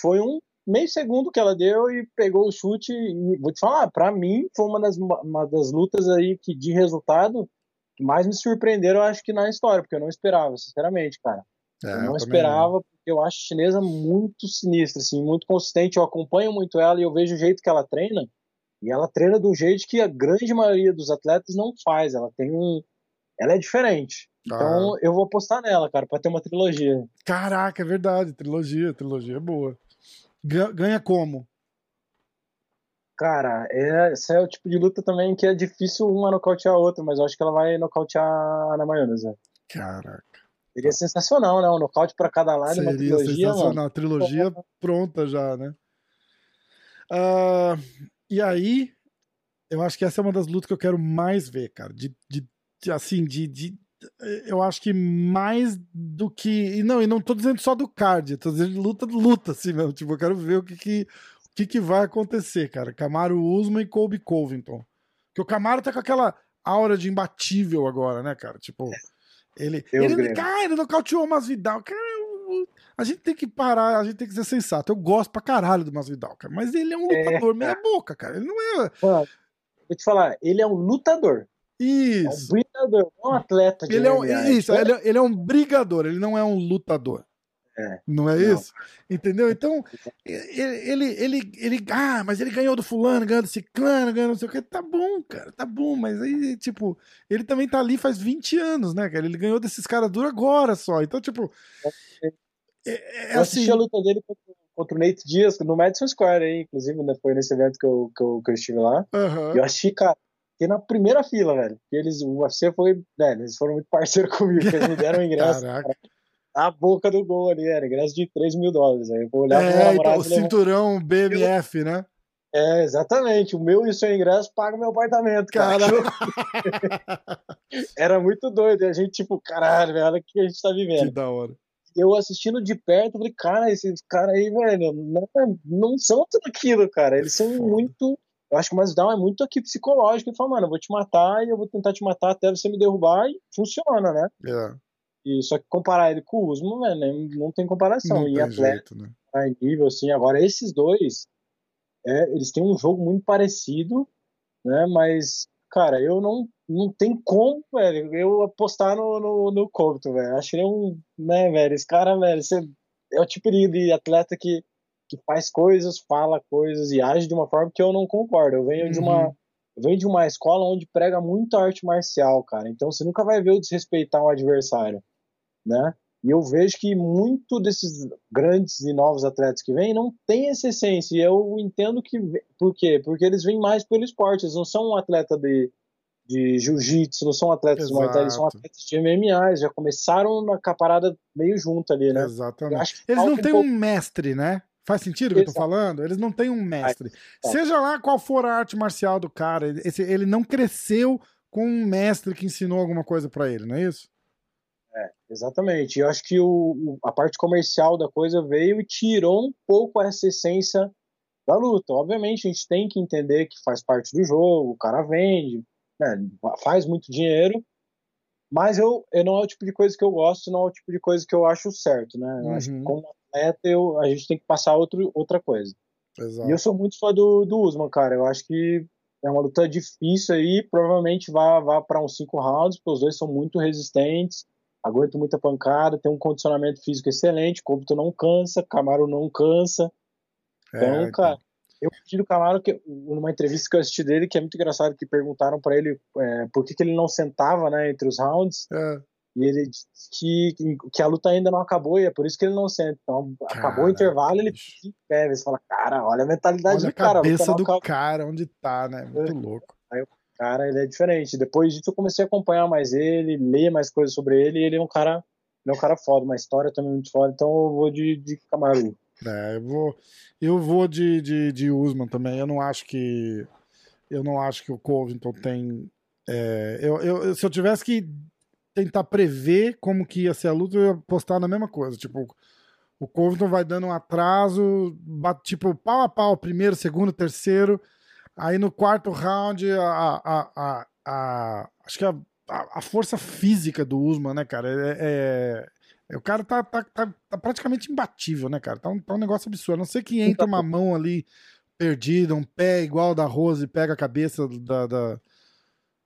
[SPEAKER 2] foi um meio segundo que ela deu e pegou o chute, e vou te falar, para mim foi uma das, uma das lutas aí que de resultado que mais me surpreenderam, acho que na história, porque eu não esperava, sinceramente, cara. É, eu não eu esperava, eu acho a chinesa muito sinistra, assim, muito consistente. Eu acompanho muito ela e eu vejo o jeito que ela treina. E ela treina do jeito que a grande maioria dos atletas não faz. Ela tem um. Ela é diferente. Então ah. eu vou apostar nela, cara, pra ter uma trilogia.
[SPEAKER 1] Caraca, é verdade. Trilogia, trilogia é boa. Ganha como?
[SPEAKER 2] Cara, é, esse é o tipo de luta também que é difícil uma nocautear a outra, mas eu acho que ela vai nocautear na maionese.
[SPEAKER 1] Caraca.
[SPEAKER 2] Seria sensacional, né? Um nocaute para cada lado, Seria uma trilogia. Sensacional. Mano.
[SPEAKER 1] Trilogia pronta já, né? Uh, e aí, eu acho que essa é uma das lutas que eu quero mais ver, cara. De, de, de assim, de, de, Eu acho que mais do que. E não, e não tô dizendo só do card, tô dizendo de luta, luta, assim mesmo. Tipo, eu quero ver o que, que, o que, que vai acontecer, cara. Camaro Usman e Colby Covington. Porque o Camaro tá com aquela aura de imbatível agora, né, cara? Tipo. É ele, ele, cara, ele nocauteou o Masvidal. Cara, a gente tem que parar, a gente tem que ser sensato. Eu gosto pra caralho do Masvidal, cara. Mas ele é um é, lutador é, meia boca, cara. Ele não é.
[SPEAKER 2] Mano, vou te falar, ele é um lutador.
[SPEAKER 1] Isso.
[SPEAKER 2] É um brigador, não um atleta.
[SPEAKER 1] ele é um, isso, ele é, ele é um brigador, ele não é um lutador. É. Não é não. isso? Entendeu? Então, ele, ele, ele, ah, mas ele ganhou do fulano, ganhou do ciclano, ganhou não sei o que. Tá bom, cara, tá bom, mas aí, tipo, ele também tá ali faz 20 anos, né, cara? Ele ganhou desses caras duro agora só. Então, tipo. É,
[SPEAKER 2] é, é eu assisti assim... a luta dele contra, o Nate Diaz no Madison Square, aí, inclusive, né, foi nesse evento que eu, que eu, que eu estive lá. Uhum. Eu achei, cara, que na primeira fila, velho. Que eles, o UFC foi, né, eles foram muito parceiros comigo, eles me deram ingresso. Caraca a boca do gol ali, era ingresso de 3 mil dólares. Aí eu vou olhar
[SPEAKER 1] é, então, o cinturão BMF, né?
[SPEAKER 2] É, exatamente. O meu e o seu ingresso paga meu apartamento, cara. Era muito doido. E a gente, tipo, caralho, velho, olha o que a gente tá vivendo.
[SPEAKER 1] Que da hora.
[SPEAKER 2] Eu assistindo de perto, falei, cara, esses caras aí, velho, não, não são tudo aquilo, cara. Eles são Foda. muito. Eu acho que o Masvidal é muito aqui psicológico. Ele fala, mano, eu vou te matar e eu vou tentar te matar até você me derrubar e funciona, né?
[SPEAKER 1] É.
[SPEAKER 2] E só que comparar ele com o Usman, velho, não tem comparação.
[SPEAKER 1] Não
[SPEAKER 2] e
[SPEAKER 1] tem atleta, jeito, né?
[SPEAKER 2] nível, assim, agora esses dois, é, eles têm um jogo muito parecido, né? Mas, cara, eu não, não tem como, velho, eu apostar no, no, no Covington, velho. Acho que ele é um, né, velho, esse cara, velho, você, é o tipo de atleta que, que faz coisas, fala coisas e age de uma forma que eu não concordo. Eu venho uhum. de uma uhum vem de uma escola onde prega muito arte marcial, cara. Então você nunca vai ver o desrespeitar um adversário, né? E eu vejo que muito desses grandes e novos atletas que vêm não tem essa essência. E eu entendo que. Por quê? Porque eles vêm mais pelo esporte. Eles não são um atleta de, de jiu-jitsu, não são atletas Exato. de Muay eles são atletas de MMA. Eles já começaram na caparada meio junto ali, né?
[SPEAKER 1] Exatamente. Eles não têm um, pouco... mestre, né? Faz sentido o que eu tô falando? Eles não têm um mestre. Seja lá qual for a arte marcial do cara, esse, ele não cresceu com um mestre que ensinou alguma coisa para ele, não é isso?
[SPEAKER 2] É, exatamente. Eu acho que o, a parte comercial da coisa veio e tirou um pouco essa essência da luta. Obviamente, a gente tem que entender que faz parte do jogo, o cara vende, né, faz muito dinheiro, mas eu, eu não é o tipo de coisa que eu gosto, não é o tipo de coisa que eu acho certo, né? Eu uhum. acho que uhum. como atleta eu, a gente tem que passar outro, outra coisa. Exato. E eu sou muito fã do, do Usman, cara. Eu acho que é uma luta difícil aí, provavelmente vá, vá para uns cinco rounds, porque os dois são muito resistentes, aguentam muita pancada, tem um condicionamento físico excelente, Compton não cansa, Camaro não cansa. É, então, é, cara, eu pedi do Camaro que numa entrevista que eu assisti dele, que é muito engraçado, que perguntaram para ele é, por que, que ele não sentava, né, entre os rounds. É. E ele disse que, que a luta ainda não acabou e é por isso que ele não senta. Então, acabou o intervalo, ele fica em pé. Você fala, cara, olha a mentalidade olha do cara.
[SPEAKER 1] a cabeça do cara, onde tá, né? Muito é. louco.
[SPEAKER 2] Aí o cara, ele é diferente. Depois disso, eu comecei a acompanhar mais ele, ler mais coisas sobre ele. E ele é um cara, é um cara foda, uma história também muito foda. Então, eu vou de, de Camaro.
[SPEAKER 1] É, eu vou, eu vou de, de, de Usman também. Eu não acho que. Eu não acho que o Covington tem. É, eu, eu, se eu tivesse que tentar prever como que ia ser a luta, eu ia apostar na mesma coisa. Tipo, o Covington vai dando um atraso, bate, tipo, pau a pau, primeiro, segundo, terceiro. Aí no quarto round, a, a, a, a acho que a, a, força física do Usman, né, cara, é, é, é, o cara tá, tá, tá, tá, praticamente imbatível, né, cara? Tá um, tá um negócio absurdo. A não sei que entra uma mão ali perdida, um pé igual da Rose e pega a cabeça da, da...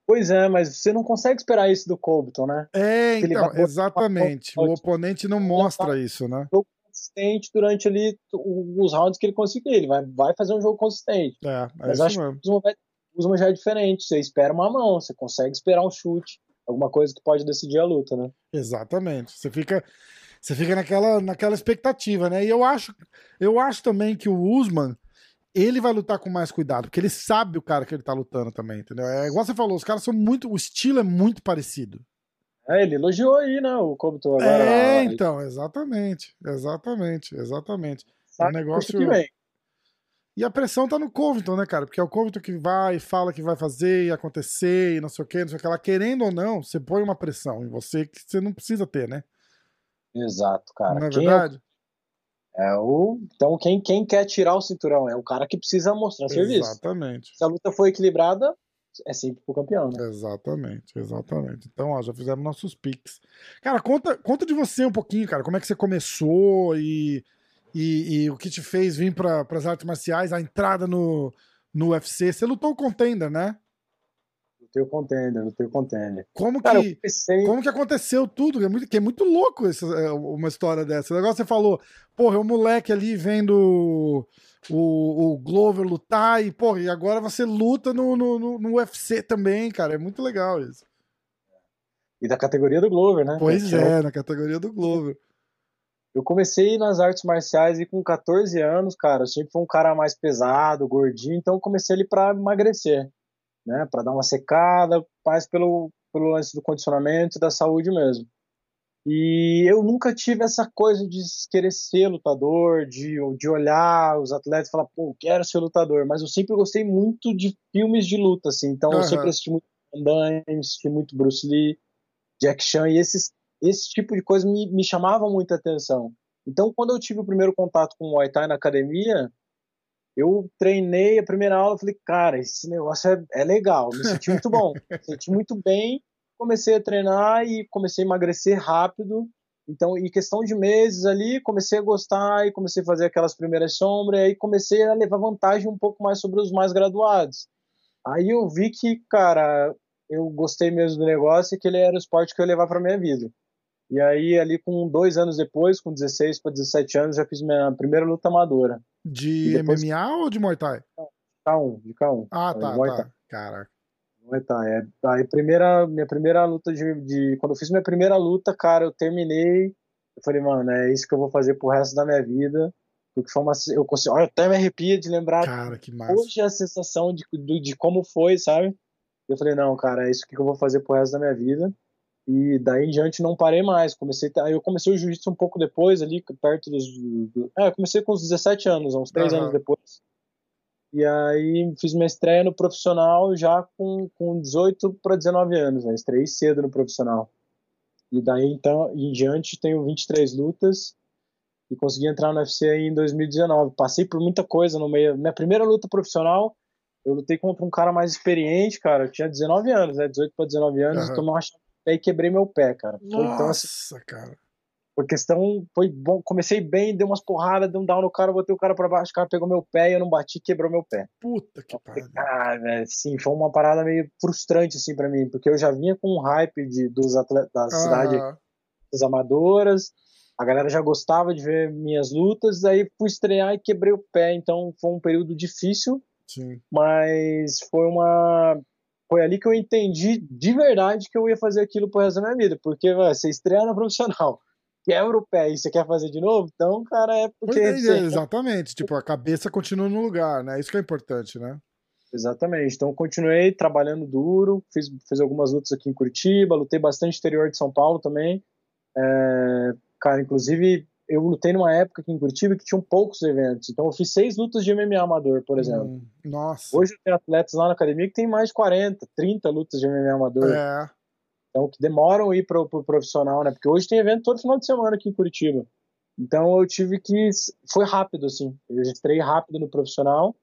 [SPEAKER 2] Pois é, mas você não consegue esperar isso do Colbton, né?
[SPEAKER 1] É, então, exatamente. O oponente não mostra isso, né?
[SPEAKER 2] Consistente durante ali os rounds que ele conseguir. Ele vai, vai fazer um jogo consistente.
[SPEAKER 1] É, é
[SPEAKER 2] Mas acho mesmo. que o Usman já é diferente. Você espera uma mão, você consegue esperar um chute, alguma coisa que pode decidir a luta, né?
[SPEAKER 1] Exatamente. Você fica, você fica naquela, naquela expectativa, né? E eu acho, eu acho também que o Usman ele vai lutar com mais cuidado, porque ele sabe o cara que ele tá lutando também, entendeu? É igual você falou, os caras são muito. O estilo é muito parecido.
[SPEAKER 2] É, ele elogiou aí, né, o Cobito agora.
[SPEAKER 1] É, então, exatamente, exatamente, exatamente. O negócio... Que vem. E a pressão tá no Covington, né, cara? Porque é o Covington que vai, fala que vai fazer e acontecer e não sei o que, não sei o que lá. Querendo ou não, você põe uma pressão em você que você não precisa ter, né?
[SPEAKER 2] Exato, cara.
[SPEAKER 1] Não é quem verdade?
[SPEAKER 2] É, é o... Então, quem, quem quer tirar o cinturão é o cara que precisa mostrar serviço.
[SPEAKER 1] Exatamente.
[SPEAKER 2] Se a luta foi equilibrada, é sempre pro campeão, né?
[SPEAKER 1] Exatamente, exatamente. Então, ó, já fizemos nossos picks. Cara, conta, conta de você um pouquinho, cara. Como é que você começou e, e, e o que te fez vir para as artes marciais, a entrada no, no UFC. Você lutou o contender, né?
[SPEAKER 2] Lutei o contender, lutei o contender.
[SPEAKER 1] Como cara, que, pensei... como que aconteceu tudo? É muito, que é muito louco essa, é, uma história dessa. O negócio você falou, porra, um moleque ali vendo o, o Glover lutar e, pô, e agora você luta no, no, no, UFC também, cara. É muito legal isso.
[SPEAKER 2] E da categoria do Glover, né?
[SPEAKER 1] Pois é, na categoria do Glover.
[SPEAKER 2] Eu comecei nas artes marciais e com 14 anos, cara, eu sempre fui um cara mais pesado, gordinho, então eu comecei ali para emagrecer, né? Para dar uma secada, mais pelo, pelo lance do condicionamento e da saúde mesmo. E eu nunca tive essa coisa de querer ser lutador, de, de olhar os atletas e falar, pô, quero ser lutador. Mas eu sempre gostei muito de filmes de luta, assim. Então uhum. eu sempre assisti muito Van Damme, assisti muito Bruce Lee, Jack Chan, e esses, esse tipo de coisa me, me chamava muita atenção. Então, quando eu tive o primeiro contato com o Muay Thai na academia, eu treinei a primeira aula, falei, cara, esse negócio é, é legal, me senti muito bom, me senti muito bem comecei a treinar e comecei a emagrecer rápido. Então, em questão de meses ali, comecei a gostar e comecei a fazer aquelas primeiras sombras, e aí comecei a levar vantagem um pouco mais sobre os mais graduados. Aí eu vi que, cara, eu gostei mesmo do negócio e que ele era o esporte que eu ia levar para minha vida. E aí, ali com dois anos depois, com 16 para 17 anos, já fiz minha primeira luta amadora.
[SPEAKER 1] De depois... MMA ou de Muay Thai?
[SPEAKER 2] K1, de K1.
[SPEAKER 1] Ah, tá, tá. Caraca.
[SPEAKER 2] Muay Thai. É, aí primeira, minha primeira luta de, de, Quando eu fiz minha primeira luta, cara, eu terminei. Eu falei, mano, é isso que eu vou fazer pro resto da minha vida. Porque foi uma. Eu consigo, olha, até me arrepia de lembrar
[SPEAKER 1] cara, que massa.
[SPEAKER 2] hoje a sensação de, de, de como foi, sabe? Eu falei, não, cara, é isso que eu vou fazer pro resto da minha vida. E daí em diante não parei mais. Comecei, aí eu comecei o jiu-jitsu um pouco depois, ali, perto dos. Do, é, eu comecei com uns 17 anos, uns 3 uhum. anos depois. E aí fiz minha estreia no profissional já com, com 18 para 19 anos, né? Estreiei cedo no profissional. E daí então em diante tenho 23 lutas e consegui entrar no UFC em 2019. Passei por muita coisa no meio. Minha primeira luta profissional, eu lutei contra um cara mais experiente, cara. Eu tinha 19 anos, né? 18 para 19 anos, uhum. tomei uma e quebrei meu pé, cara.
[SPEAKER 1] Nossa, então, assim, cara.
[SPEAKER 2] Por questão, foi bom. Comecei bem, dei umas porradas, dei um down no cara, botei o cara pra baixo, o cara pegou meu pé e eu não bati, quebrou meu pé.
[SPEAKER 1] Puta que pariu.
[SPEAKER 2] Ah, sim, foi uma parada meio frustrante, assim, pra mim, porque eu já vinha com um hype de, dos atletas da ah. cidade, das amadoras, a galera já gostava de ver minhas lutas, aí fui estrear e quebrei o pé, então foi um período difícil,
[SPEAKER 1] sim.
[SPEAKER 2] mas foi uma foi ali que eu entendi de verdade que eu ia fazer aquilo pro resto da minha vida, porque véio, você estreia no profissional, quebra o pé e você quer fazer de novo, então, cara, é porque. É,
[SPEAKER 1] você... Exatamente, tipo, a cabeça continua no lugar, né? Isso que é importante, né?
[SPEAKER 2] Exatamente. Então, continuei trabalhando duro, fiz, fiz algumas lutas aqui em Curitiba, lutei bastante interior de São Paulo também. É, cara, inclusive, eu lutei numa época aqui em Curitiba que tinham poucos eventos. Então, eu fiz seis lutas de MMA amador, por exemplo. Hum,
[SPEAKER 1] nossa.
[SPEAKER 2] Hoje eu tenho atletas lá na academia que tem mais de 40, 30 lutas de MMA amador.
[SPEAKER 1] É.
[SPEAKER 2] Então, que demoram a ir para o pro profissional, né? Porque hoje tem evento todo final de semana aqui em Curitiba. Então, eu tive que. Foi rápido, assim. Eu entrei rápido no profissional.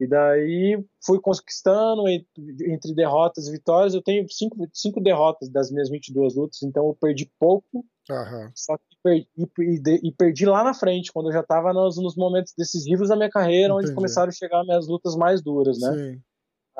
[SPEAKER 2] E daí fui conquistando entre derrotas e vitórias. Eu tenho cinco, cinco derrotas das minhas 22 lutas, então eu perdi pouco.
[SPEAKER 1] Uhum.
[SPEAKER 2] Só que perdi, e, e, perdi lá na frente, quando eu já estava nos, nos, momentos decisivos da minha carreira, Entendi. onde começaram a chegar minhas lutas mais duras, né? Sim.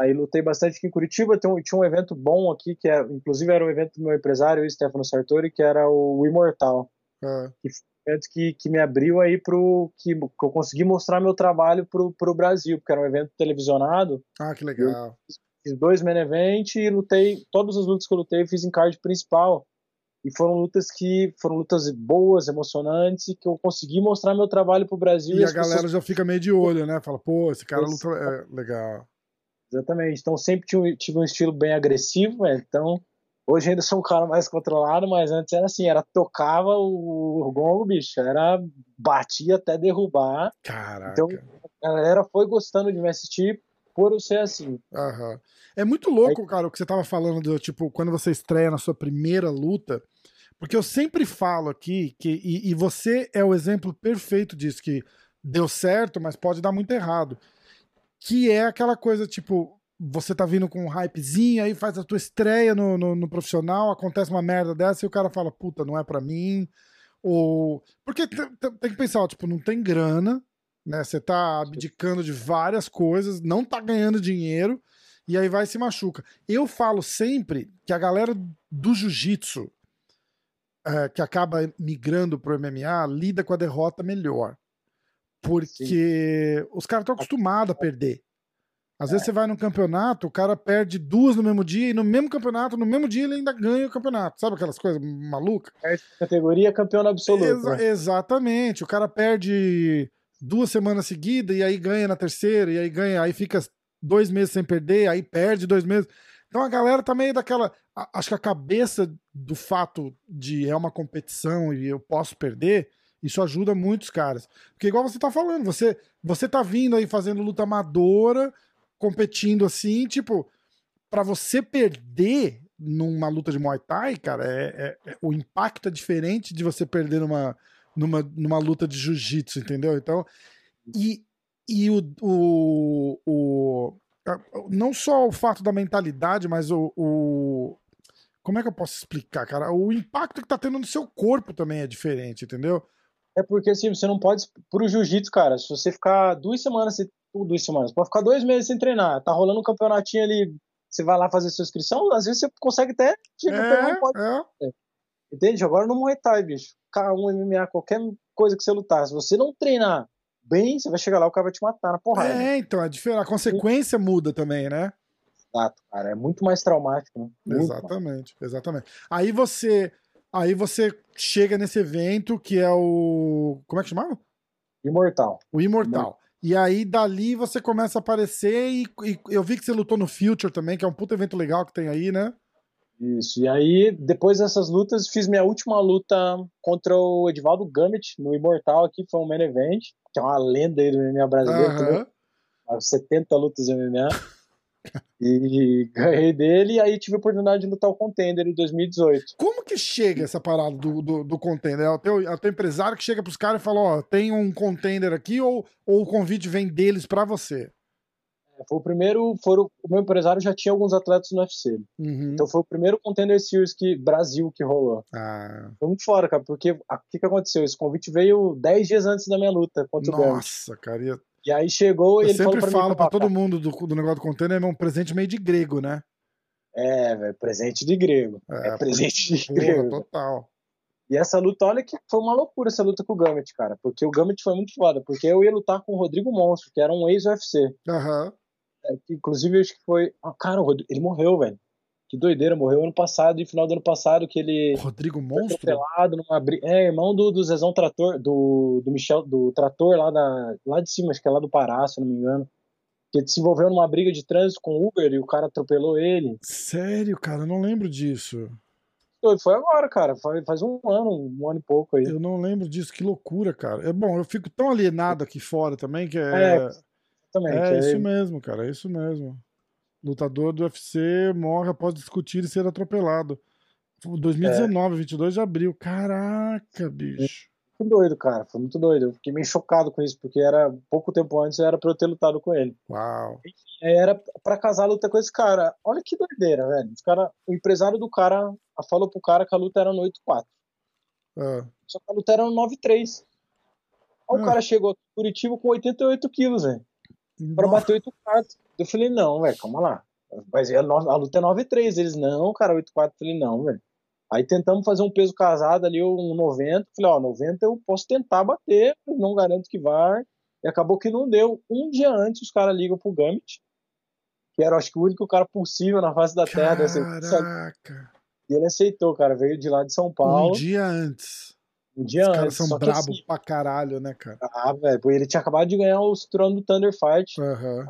[SPEAKER 2] Aí lutei bastante aqui em Curitiba. Tinha um, tinha um evento bom aqui, que é, inclusive era um evento do meu empresário, o Stefano Sartori, que era o Imortal.
[SPEAKER 1] Uhum.
[SPEAKER 2] Que evento que, que me abriu aí pro que, que eu consegui mostrar meu trabalho pro, pro Brasil, porque era um evento televisionado.
[SPEAKER 1] Ah, que legal.
[SPEAKER 2] Fiz dois main event e lutei, todas as lutas que eu lutei eu fiz em card principal. E foram lutas que foram lutas boas, emocionantes, e que eu consegui mostrar meu trabalho pro Brasil.
[SPEAKER 1] E, e a galera pessoas... já fica meio de olho, né? Fala, pô, esse cara luta é legal.
[SPEAKER 2] Exatamente. Então sempre tive, tive um estilo bem agressivo, né? então Hoje ainda sou um cara mais controlado, mas antes era assim, era tocava o, gongo, bicho, era batia até derrubar.
[SPEAKER 1] Caraca.
[SPEAKER 2] Então a galera foi gostando de me assistir por eu ser assim.
[SPEAKER 1] Aham. É muito louco, Aí... cara, o que você tava falando do tipo, quando você estreia na sua primeira luta, porque eu sempre falo aqui que e, e você é o exemplo perfeito disso que deu certo, mas pode dar muito errado. Que é aquela coisa tipo, você tá vindo com um hypezinho, aí faz a tua estreia no, no, no, profissional, acontece uma merda dessa e o cara fala, puta, não é para mim. Ou. Porque tem, que pensar, tipo, não tem grana, né? Você tá abdicando de várias coisas, não tá ganhando dinheiro, e aí vai e se machuca. Eu falo sempre que a galera do jiu-jitsu, é, que acaba migrando pro MMA, lida com a derrota melhor. Porque Sim. os caras estão acostumados a perder. Às vezes você vai num campeonato, o cara perde duas no mesmo dia, e no mesmo campeonato, no mesmo dia ele ainda ganha o campeonato. Sabe aquelas coisas malucas?
[SPEAKER 2] Perde categoria campeão absoluto. Exa
[SPEAKER 1] né? Exatamente. O cara perde duas semanas seguidas e aí ganha na terceira, e aí ganha, aí fica dois meses sem perder, aí perde dois meses. Então a galera tá meio daquela. Acho que a cabeça do fato de é uma competição e eu posso perder, isso ajuda muitos caras. Porque, igual você tá falando, você, você tá vindo aí fazendo luta amadora competindo assim, tipo, para você perder numa luta de Muay Thai, cara, é, é, é, o impacto é diferente de você perder numa, numa, numa luta de jiu-jitsu, entendeu? Então, e, e o, o, o, não só o fato da mentalidade, mas o, o, como é que eu posso explicar, cara? O impacto que tá tendo no seu corpo também é diferente, entendeu?
[SPEAKER 2] É porque assim, você não pode. Pro jiu-jitsu, cara, se você ficar duas semanas duas semanas. Pode ficar dois meses sem treinar. Tá rolando um campeonatinho ali. Você vai lá fazer sua inscrição, às vezes você consegue até
[SPEAKER 1] chega é, pode. É.
[SPEAKER 2] Entende? Agora no Muay Thai, bicho. K1, MMA, qualquer coisa que você lutar. Se você não treinar bem, você vai chegar lá, o cara vai te matar na porrada.
[SPEAKER 1] É, então, é diferente. A consequência Sim. muda também, né?
[SPEAKER 2] Exato, cara. É muito mais traumático, né?
[SPEAKER 1] Muito exatamente, mais. exatamente. Aí você. Aí você chega nesse evento que é o. Como é que chamava?
[SPEAKER 2] Imortal.
[SPEAKER 1] O Imortal. E aí, dali, você começa a aparecer e, e, eu vi que você lutou no Future também, que é um puto evento legal que tem aí, né?
[SPEAKER 2] Isso, e aí, depois dessas lutas, fiz minha última luta contra o Edvaldo Gambit, no Imortal aqui, foi um main event, que é uma lenda aí do MMA brasileiro, uhum. 70 lutas MMA. E ganhei dele, e aí tive a oportunidade de lutar o Contender em 2018.
[SPEAKER 1] Como que chega essa parada do, do, do Contender? É o, teu, é o teu empresário que chega pros caras e fala: Ó, tem um Contender aqui, ou, ou o convite vem deles para você?
[SPEAKER 2] É, foi o primeiro. Foram, o meu empresário já tinha alguns atletas no UFC.
[SPEAKER 1] Uhum.
[SPEAKER 2] Então foi o primeiro Contender Series que Brasil que rolou.
[SPEAKER 1] Ah.
[SPEAKER 2] Foi muito fora, cara, porque o que, que aconteceu? Esse convite veio 10 dias antes da minha luta contra
[SPEAKER 1] Nossa,
[SPEAKER 2] o
[SPEAKER 1] Nossa, cara.
[SPEAKER 2] E aí chegou
[SPEAKER 1] e
[SPEAKER 2] ele
[SPEAKER 1] falou
[SPEAKER 2] pra
[SPEAKER 1] falo pra todo mundo do, do negócio do container, é um presente meio de grego, né?
[SPEAKER 2] É, velho, presente de grego. É, é presente de
[SPEAKER 1] porra,
[SPEAKER 2] grego.
[SPEAKER 1] Total.
[SPEAKER 2] E essa luta, olha que foi uma loucura essa luta com o Gambit, cara. Porque o Gambit foi muito foda. Porque eu ia lutar com o Rodrigo Monstro, que era um ex-UFC.
[SPEAKER 1] Aham. Uhum.
[SPEAKER 2] É, inclusive, acho que foi. Ah, cara, ele morreu, velho. Que doideira, morreu ano passado, e final do ano passado, que ele.
[SPEAKER 1] Rodrigo Monstro?
[SPEAKER 2] Atropelado numa. É, irmão do, do Zezão Trator, do, do Michel, do Trator lá, da, lá de cima, acho que é lá do Pará, se não me engano. Que se envolveu numa briga de trânsito com o Uber e o cara atropelou ele.
[SPEAKER 1] Sério, cara, eu não lembro disso.
[SPEAKER 2] Foi agora, cara. Faz, um ano, um ano e pouco aí.
[SPEAKER 1] Eu não lembro disso, que loucura, cara. É bom, eu fico tão alienado aqui fora também que é. É,
[SPEAKER 2] exatamente.
[SPEAKER 1] É, é isso mesmo, cara, é isso mesmo. Lutador do UFC morre após discutir e ser atropelado. 2019, é. 22 de abril. Caraca, bicho.
[SPEAKER 2] muito doido, cara. Foi muito doido. Eu fiquei meio chocado com isso, porque era pouco tempo antes era pra eu ter lutado com ele.
[SPEAKER 1] Uau.
[SPEAKER 2] Era pra casar a luta com esse cara. Olha que doideira, velho. Os cara, o empresário do cara falou pro cara que a luta era no 8-4.
[SPEAKER 1] Ah.
[SPEAKER 2] Só que a luta era no 9-3. Aí o
[SPEAKER 1] Ah.
[SPEAKER 2] cara chegou aqui em Curitiba com 88 quilos, velho. Pra
[SPEAKER 1] Nossa.
[SPEAKER 2] bater 8-4. Eu falei, não, velho, calma lá. Mas a, no- a luta é 9-3. Eles, não, cara, 8-4. Eu falei, não, velho. Aí tentamos fazer um peso casado ali, um 90. Falei, ó, 90 eu posso tentar bater, mas não garanto que vai. E acabou que não deu. Um dia antes, os caras ligam pro Gambit, que era, acho que, o único cara possível na face da terra.
[SPEAKER 1] Caraca.
[SPEAKER 2] E ele aceitou, cara. Veio de lá de São Paulo.
[SPEAKER 1] Um dia antes.
[SPEAKER 2] Um dia
[SPEAKER 1] Os
[SPEAKER 2] antes.
[SPEAKER 1] caras são brabo
[SPEAKER 2] assim,
[SPEAKER 1] pra caralho, né, cara?
[SPEAKER 2] ah, velho, ele tinha acabado de ganhar o cinturão do Thunder Fight
[SPEAKER 1] Aham.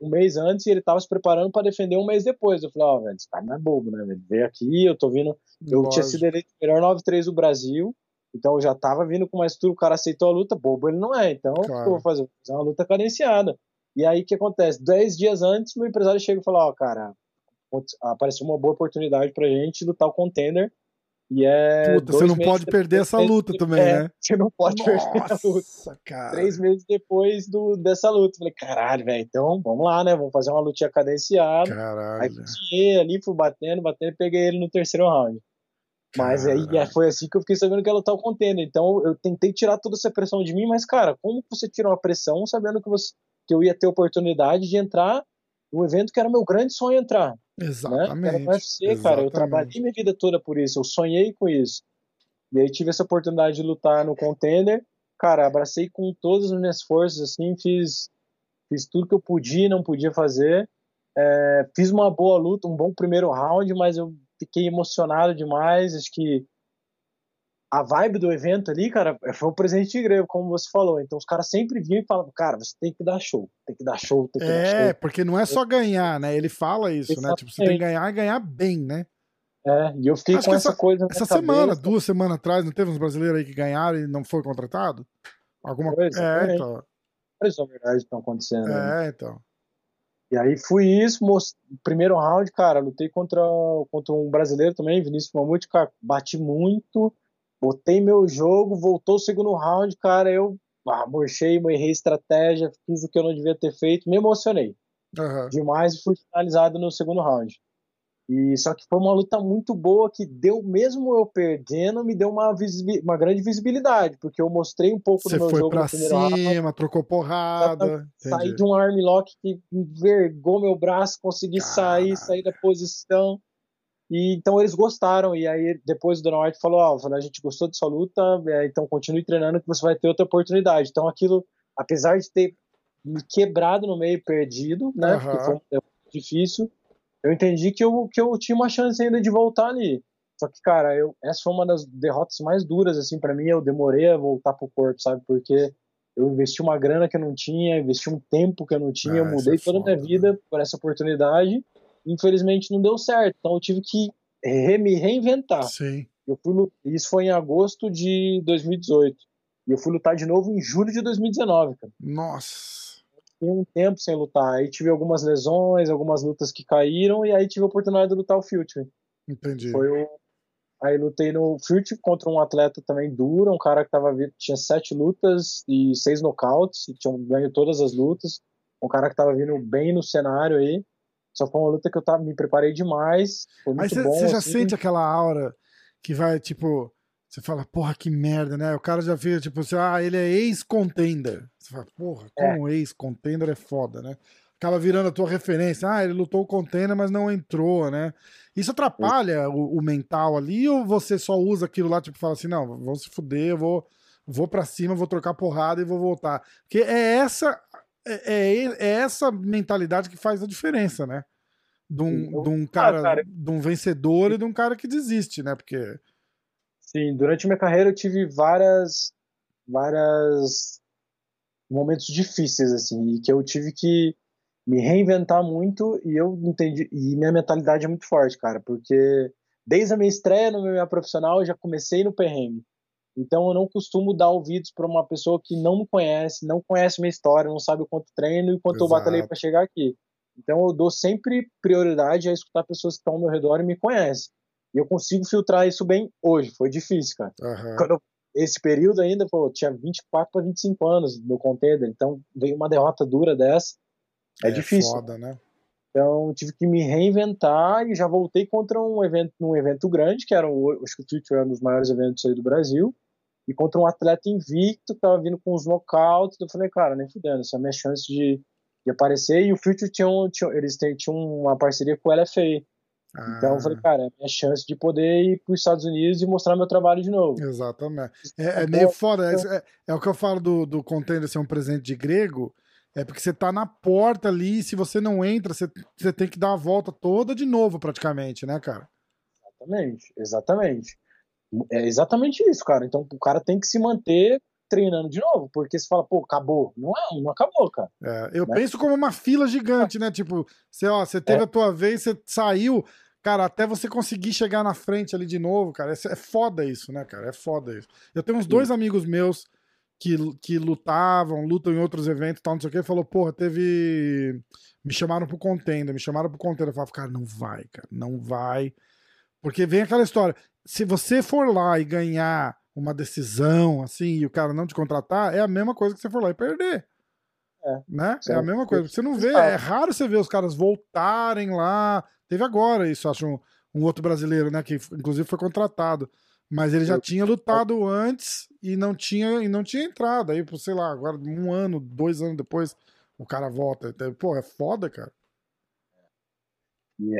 [SPEAKER 2] um mês antes e ele tava se preparando pra defender um mês depois. Eu falei, ó, velho, esse cara não é bobo, né? Ele veio aqui, eu tô vindo. Eu tinha
[SPEAKER 1] Lógico.
[SPEAKER 2] sido eleito o melhor 9-3 do Brasil, então eu já tava vindo com uma estrutura, o cara aceitou a luta, bobo ele não é. Então, o que
[SPEAKER 1] Claro.
[SPEAKER 2] eu vou fazer? Vou fazer uma luta cadenciada. E aí o que acontece? Dez dias antes, meu empresário chega e fala, ó, cara, apareceu uma boa oportunidade pra gente lutar o contender. E é.
[SPEAKER 1] Puta, você
[SPEAKER 2] dois
[SPEAKER 1] não
[SPEAKER 2] meses
[SPEAKER 1] pode perder essa luta também,
[SPEAKER 2] é,
[SPEAKER 1] né?
[SPEAKER 2] Você não pode perder a luta
[SPEAKER 1] cara.
[SPEAKER 2] três meses depois do, dessa luta. Falei, caralho, velho, então vamos lá, né? Vamos fazer uma lutinha cadenciada. Aí
[SPEAKER 1] Caralho.
[SPEAKER 2] cozinhei ali, fui batendo, batendo e peguei ele no terceiro round. Mas aí
[SPEAKER 1] Caralho.
[SPEAKER 2] é, foi assim que eu fiquei sabendo que ia lutar o contender. Então eu tentei tirar toda essa pressão de mim, mas, cara, como você tirou a pressão sabendo que, você, que eu ia ter oportunidade de entrar no evento que era meu grande sonho entrar? Né? Era
[SPEAKER 1] Exatamente.
[SPEAKER 2] no UFC, cara. Eu
[SPEAKER 1] exatamente.
[SPEAKER 2] trabalhei minha vida toda por isso, eu sonhei com isso. E aí tive essa oportunidade de lutar no contender. Cara, abracei com todas as minhas forças, assim, fiz, fiz tudo que eu podia e não podia fazer. É, fiz uma boa luta, um bom primeiro round, mas eu fiquei emocionado demais. Acho que a vibe do evento ali, cara, foi um presente de grego, como você falou. Então os caras sempre vinham e falavam, cara, você tem que dar show, tem que dar show, tem que dar
[SPEAKER 1] É,
[SPEAKER 2] show.
[SPEAKER 1] porque não é só ganhar, né? Ele fala isso, né? Tipo, você tem que ganhar e ganhar bem, né?
[SPEAKER 2] É, e eu fiquei
[SPEAKER 1] Acho
[SPEAKER 2] com
[SPEAKER 1] que
[SPEAKER 2] essa, coisa
[SPEAKER 1] Essa
[SPEAKER 2] cabeça.
[SPEAKER 1] semana, duas semanas atrás, não teve uns brasileiros aí que ganharam e não foi contratado? Alguma
[SPEAKER 2] Foi,
[SPEAKER 1] É,
[SPEAKER 2] exatamente.
[SPEAKER 1] então.
[SPEAKER 2] Várias, na verdade, estão acontecendo. né?
[SPEAKER 1] É, então.
[SPEAKER 2] E aí fui isso, most... primeiro round, cara, lutei contra, contra um brasileiro também, Vinícius Mamute, cara, bati muito, botei meu jogo, voltou o segundo round, cara, eu ah, murchei, errei estratégia, fiz o que eu não devia ter feito, me emocionei
[SPEAKER 1] Aham.
[SPEAKER 2] demais e fui finalizado no segundo round. E só que foi uma luta muito boa que deu, mesmo eu perdendo, me deu uma, uma grande visibilidade, porque eu mostrei um pouco
[SPEAKER 1] Você
[SPEAKER 2] do meu
[SPEAKER 1] foi
[SPEAKER 2] jogo
[SPEAKER 1] pra
[SPEAKER 2] no primeiro round.
[SPEAKER 1] cima, trocou porrada.
[SPEAKER 2] Saí de um armlock que envergou meu braço, consegui sair,
[SPEAKER 1] Caralho.
[SPEAKER 2] sair da posição. E então eles gostaram. E aí depois o Dana White falou: Ó, falou, a gente gostou dessa luta, é, então continue treinando que você vai ter outra oportunidade. Então aquilo, apesar de ter me quebrado no meio, perdido, né?
[SPEAKER 1] Aham.
[SPEAKER 2] Porque foi um difícil, eu entendi que eu, que eu tinha uma chance ainda de voltar ali. Só que, cara, eu, essa foi uma das derrotas mais duras, assim, para mim. Eu demorei a voltar pro corpo, sabe? Porque eu investi uma grana que eu não tinha, investi um tempo que eu não tinha,
[SPEAKER 1] Ah,
[SPEAKER 2] eu mudei
[SPEAKER 1] é
[SPEAKER 2] toda a minha vida por essa oportunidade. Infelizmente não deu certo, então eu tive que re- me reinventar.
[SPEAKER 1] Sim.
[SPEAKER 2] Eu fui isso foi em agosto de 2018. E eu fui lutar de novo em julho de 2019, cara.
[SPEAKER 1] Nossa.
[SPEAKER 2] Fiquei um tempo sem lutar. Aí tive algumas lesões, algumas lutas que caíram, e aí tive a oportunidade de lutar o Future.
[SPEAKER 1] Entendi.
[SPEAKER 2] Foi o. Aí lutei no Future contra um atleta também duro, um cara que tava, tinha sete lutas e seis nocautes, e tinha ganho todas as lutas. Um cara que tava vindo bem no cenário aí. Só foi uma luta que eu tava, me preparei demais. Foi muito
[SPEAKER 1] você
[SPEAKER 2] bom.
[SPEAKER 1] você já
[SPEAKER 2] assim.
[SPEAKER 1] sente aquela aura que vai, tipo, você fala, porra, que merda, né? O cara já fica, tipo, assim, ah, ele é ex-contender. Você fala, porra,
[SPEAKER 2] É.
[SPEAKER 1] como ex-contender é foda, né? Acaba virando a tua referência. Ah, ele lutou o contender, mas não entrou, né? Isso atrapalha o, o mental ali ou você só usa aquilo lá, tipo, fala assim, não, vamos se fuder, eu vou, vou pra cima, vou trocar porrada e vou voltar. Porque é essa, é, é- é essa mentalidade que faz a diferença, né? De um,
[SPEAKER 2] Eu-
[SPEAKER 1] de um
[SPEAKER 2] Ah,
[SPEAKER 1] cara,
[SPEAKER 2] cara.
[SPEAKER 1] de um vencedor e de um cara que desiste, né? Porque
[SPEAKER 2] Sim, durante minha carreira eu tive várias, várias momentos difíceis assim, e que eu tive que me reinventar muito e eu entendi e minha mentalidade é muito forte, cara, porque desde a minha estreia no meu profissional eu já comecei no perrengue. Então eu não costumo dar ouvidos para uma pessoa que não me conhece, não conhece minha história, não sabe o quanto treino e quanto eu batalhei
[SPEAKER 1] Exato.
[SPEAKER 2] para chegar aqui. Então eu dou sempre prioridade a escutar pessoas que estão ao meu redor e me conhecem. E eu consigo filtrar isso bem hoje. Foi difícil, cara.
[SPEAKER 1] aham,
[SPEAKER 2] Quando eu esse período ainda, pô, tinha 24 para 25 anos no contender, então veio uma derrota dura dessa. É, é difícil.
[SPEAKER 1] Foda, né?
[SPEAKER 2] Então tive que me reinventar e já voltei contra um evento, num evento grande, que era o, acho que o Future era um dos maiores eventos aí do Brasil, e contra um atleta invicto que tava vindo com os knockouts. Eu falei, cara, nem fudendo, essa é a minha chance de, de aparecer. E o Future tinha, um, tinha eles tinham uma parceria com o LFA. Ah. Então eu falei, cara, é a minha chance de poder ir para os Estados Unidos e mostrar meu trabalho de novo.
[SPEAKER 1] Exatamente. É, é meio foda. É, é, é, o que eu falo do, do contender ser um presente de grego. É porque você tá na porta ali, se você não entra, você, você tem que dar a volta toda de novo, praticamente, né, cara?
[SPEAKER 2] Exatamente, exatamente. É exatamente isso, cara. Então o cara tem que se manter treinando de novo, porque você fala, pô, acabou. Não é, não acabou, cara.
[SPEAKER 1] É, eu né? penso como uma fila gigante, né? Tipo, você, ó, você teve é. a tua vez, você saiu, cara, até você conseguir chegar na frente ali de novo, cara. É, é foda isso, né, cara? É foda isso. Eu tenho uns Sim. dois amigos meus que, que lutavam, lutam em outros eventos e tal, não sei o que, falou, porra, teve. Me chamaram pro contender, me chamaram pro contender. Eu falava, cara, não vai, cara, não vai. Porque vem aquela história. Se você for lá e ganhar uma decisão, assim, e o cara não te contratar, é a mesma coisa que você for lá e perder. É, né? é a mesma coisa. Você não vê, é raro você ver os caras voltarem lá. Teve agora isso, acho, um, um outro brasileiro, né? Que inclusive foi contratado. Mas ele já tinha lutado antes e não tinha, e não tinha entrado. Aí, sei lá, agora um ano, dois anos depois, o cara volta. Então, pô, é foda, cara.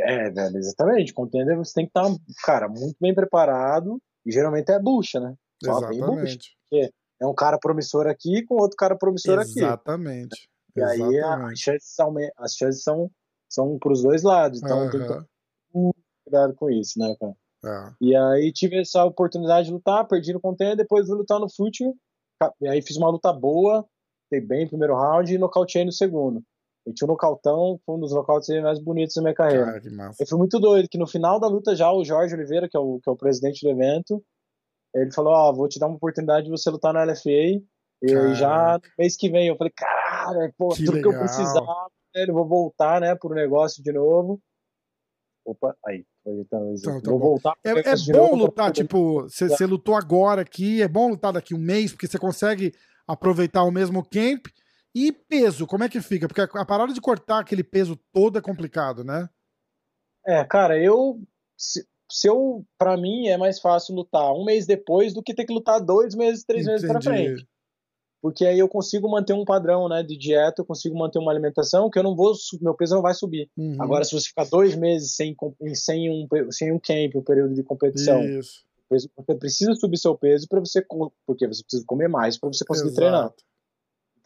[SPEAKER 2] É, velho, exatamente. Contender você tem que estar, tá, cara, muito bem preparado. E geralmente é bucha, né?
[SPEAKER 1] Exatamente.
[SPEAKER 2] Bucha, é um cara promissor aqui com outro cara promissor
[SPEAKER 1] exatamente.
[SPEAKER 2] aqui.
[SPEAKER 1] Exatamente.
[SPEAKER 2] E aí as chances são, as chances são, são pros dois lados. Então uhum. tem que ter muito cuidado com isso, né, cara?
[SPEAKER 1] É.
[SPEAKER 2] E aí tive essa oportunidade de lutar, perdi no contender, depois fui lutar no Future. E aí fiz uma luta boa, fui bem no primeiro round e nocauteei no segundo. Eu tinha um nocautão, foi um dos nocautes mais bonitos da minha carreira.
[SPEAKER 1] Cara, que massa.
[SPEAKER 2] E foi muito doido, que no final da luta já o Jorge Oliveira, que é o, que é o presidente do evento, ele falou, ó, oh, vou te dar uma oportunidade de você lutar na LFA. E já mês que vem, eu falei, caralho, pô, que tudo legal. que eu precisava, velho, vou voltar, né, pro negócio de novo. Opa, aí. Então, então, tá vou bom. voltar.
[SPEAKER 1] É, é bom lutar, tipo, você lutou agora aqui, é bom lutar daqui um mês, porque você consegue aproveitar o mesmo camp. E peso, como é que fica? Porque a parada de cortar aquele peso todo é complicado, né?
[SPEAKER 2] É, cara, eu. Se, se eu. Pra mim é mais fácil lutar um mês depois do que ter que lutar dois meses, três Entendi. meses pra frente porque aí eu consigo manter um padrão né, de dieta, eu consigo manter uma alimentação que eu não vou, meu peso não vai subir.
[SPEAKER 1] Uhum.
[SPEAKER 2] Agora, se você ficar dois meses sem, sem, um, sem um camp, um período de competição,
[SPEAKER 1] Isso.
[SPEAKER 2] você precisa subir seu peso para você, porque você precisa comer mais para você conseguir Exato. treinar.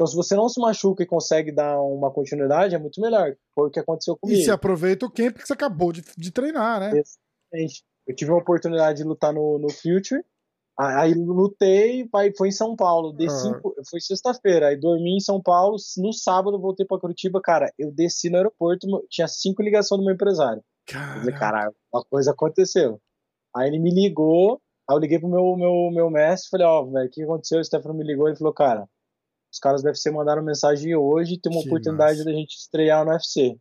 [SPEAKER 2] Então, se você não se machuca e consegue dar uma continuidade, é muito melhor. Foi o que aconteceu comigo.
[SPEAKER 1] E se aproveita o camp que você acabou de, de treinar, né?
[SPEAKER 2] Exatamente. Eu tive a oportunidade de lutar no, no Future, Aí lutei, foi em São Paulo, desci, uhum. foi sexta-feira, aí dormi em São Paulo, no sábado voltei para Curitiba, cara, eu desci no aeroporto, tinha cinco ligações do meu empresário. Falei, caralho, uma coisa aconteceu. Aí ele me ligou, aí eu liguei pro meu, meu, meu mestre, falei, ó, oh, velho, o que aconteceu? O Stefano me ligou, ele falou, cara, os caras devem ser mandaram mensagem hoje, tem uma que oportunidade da gente estrear no UFC.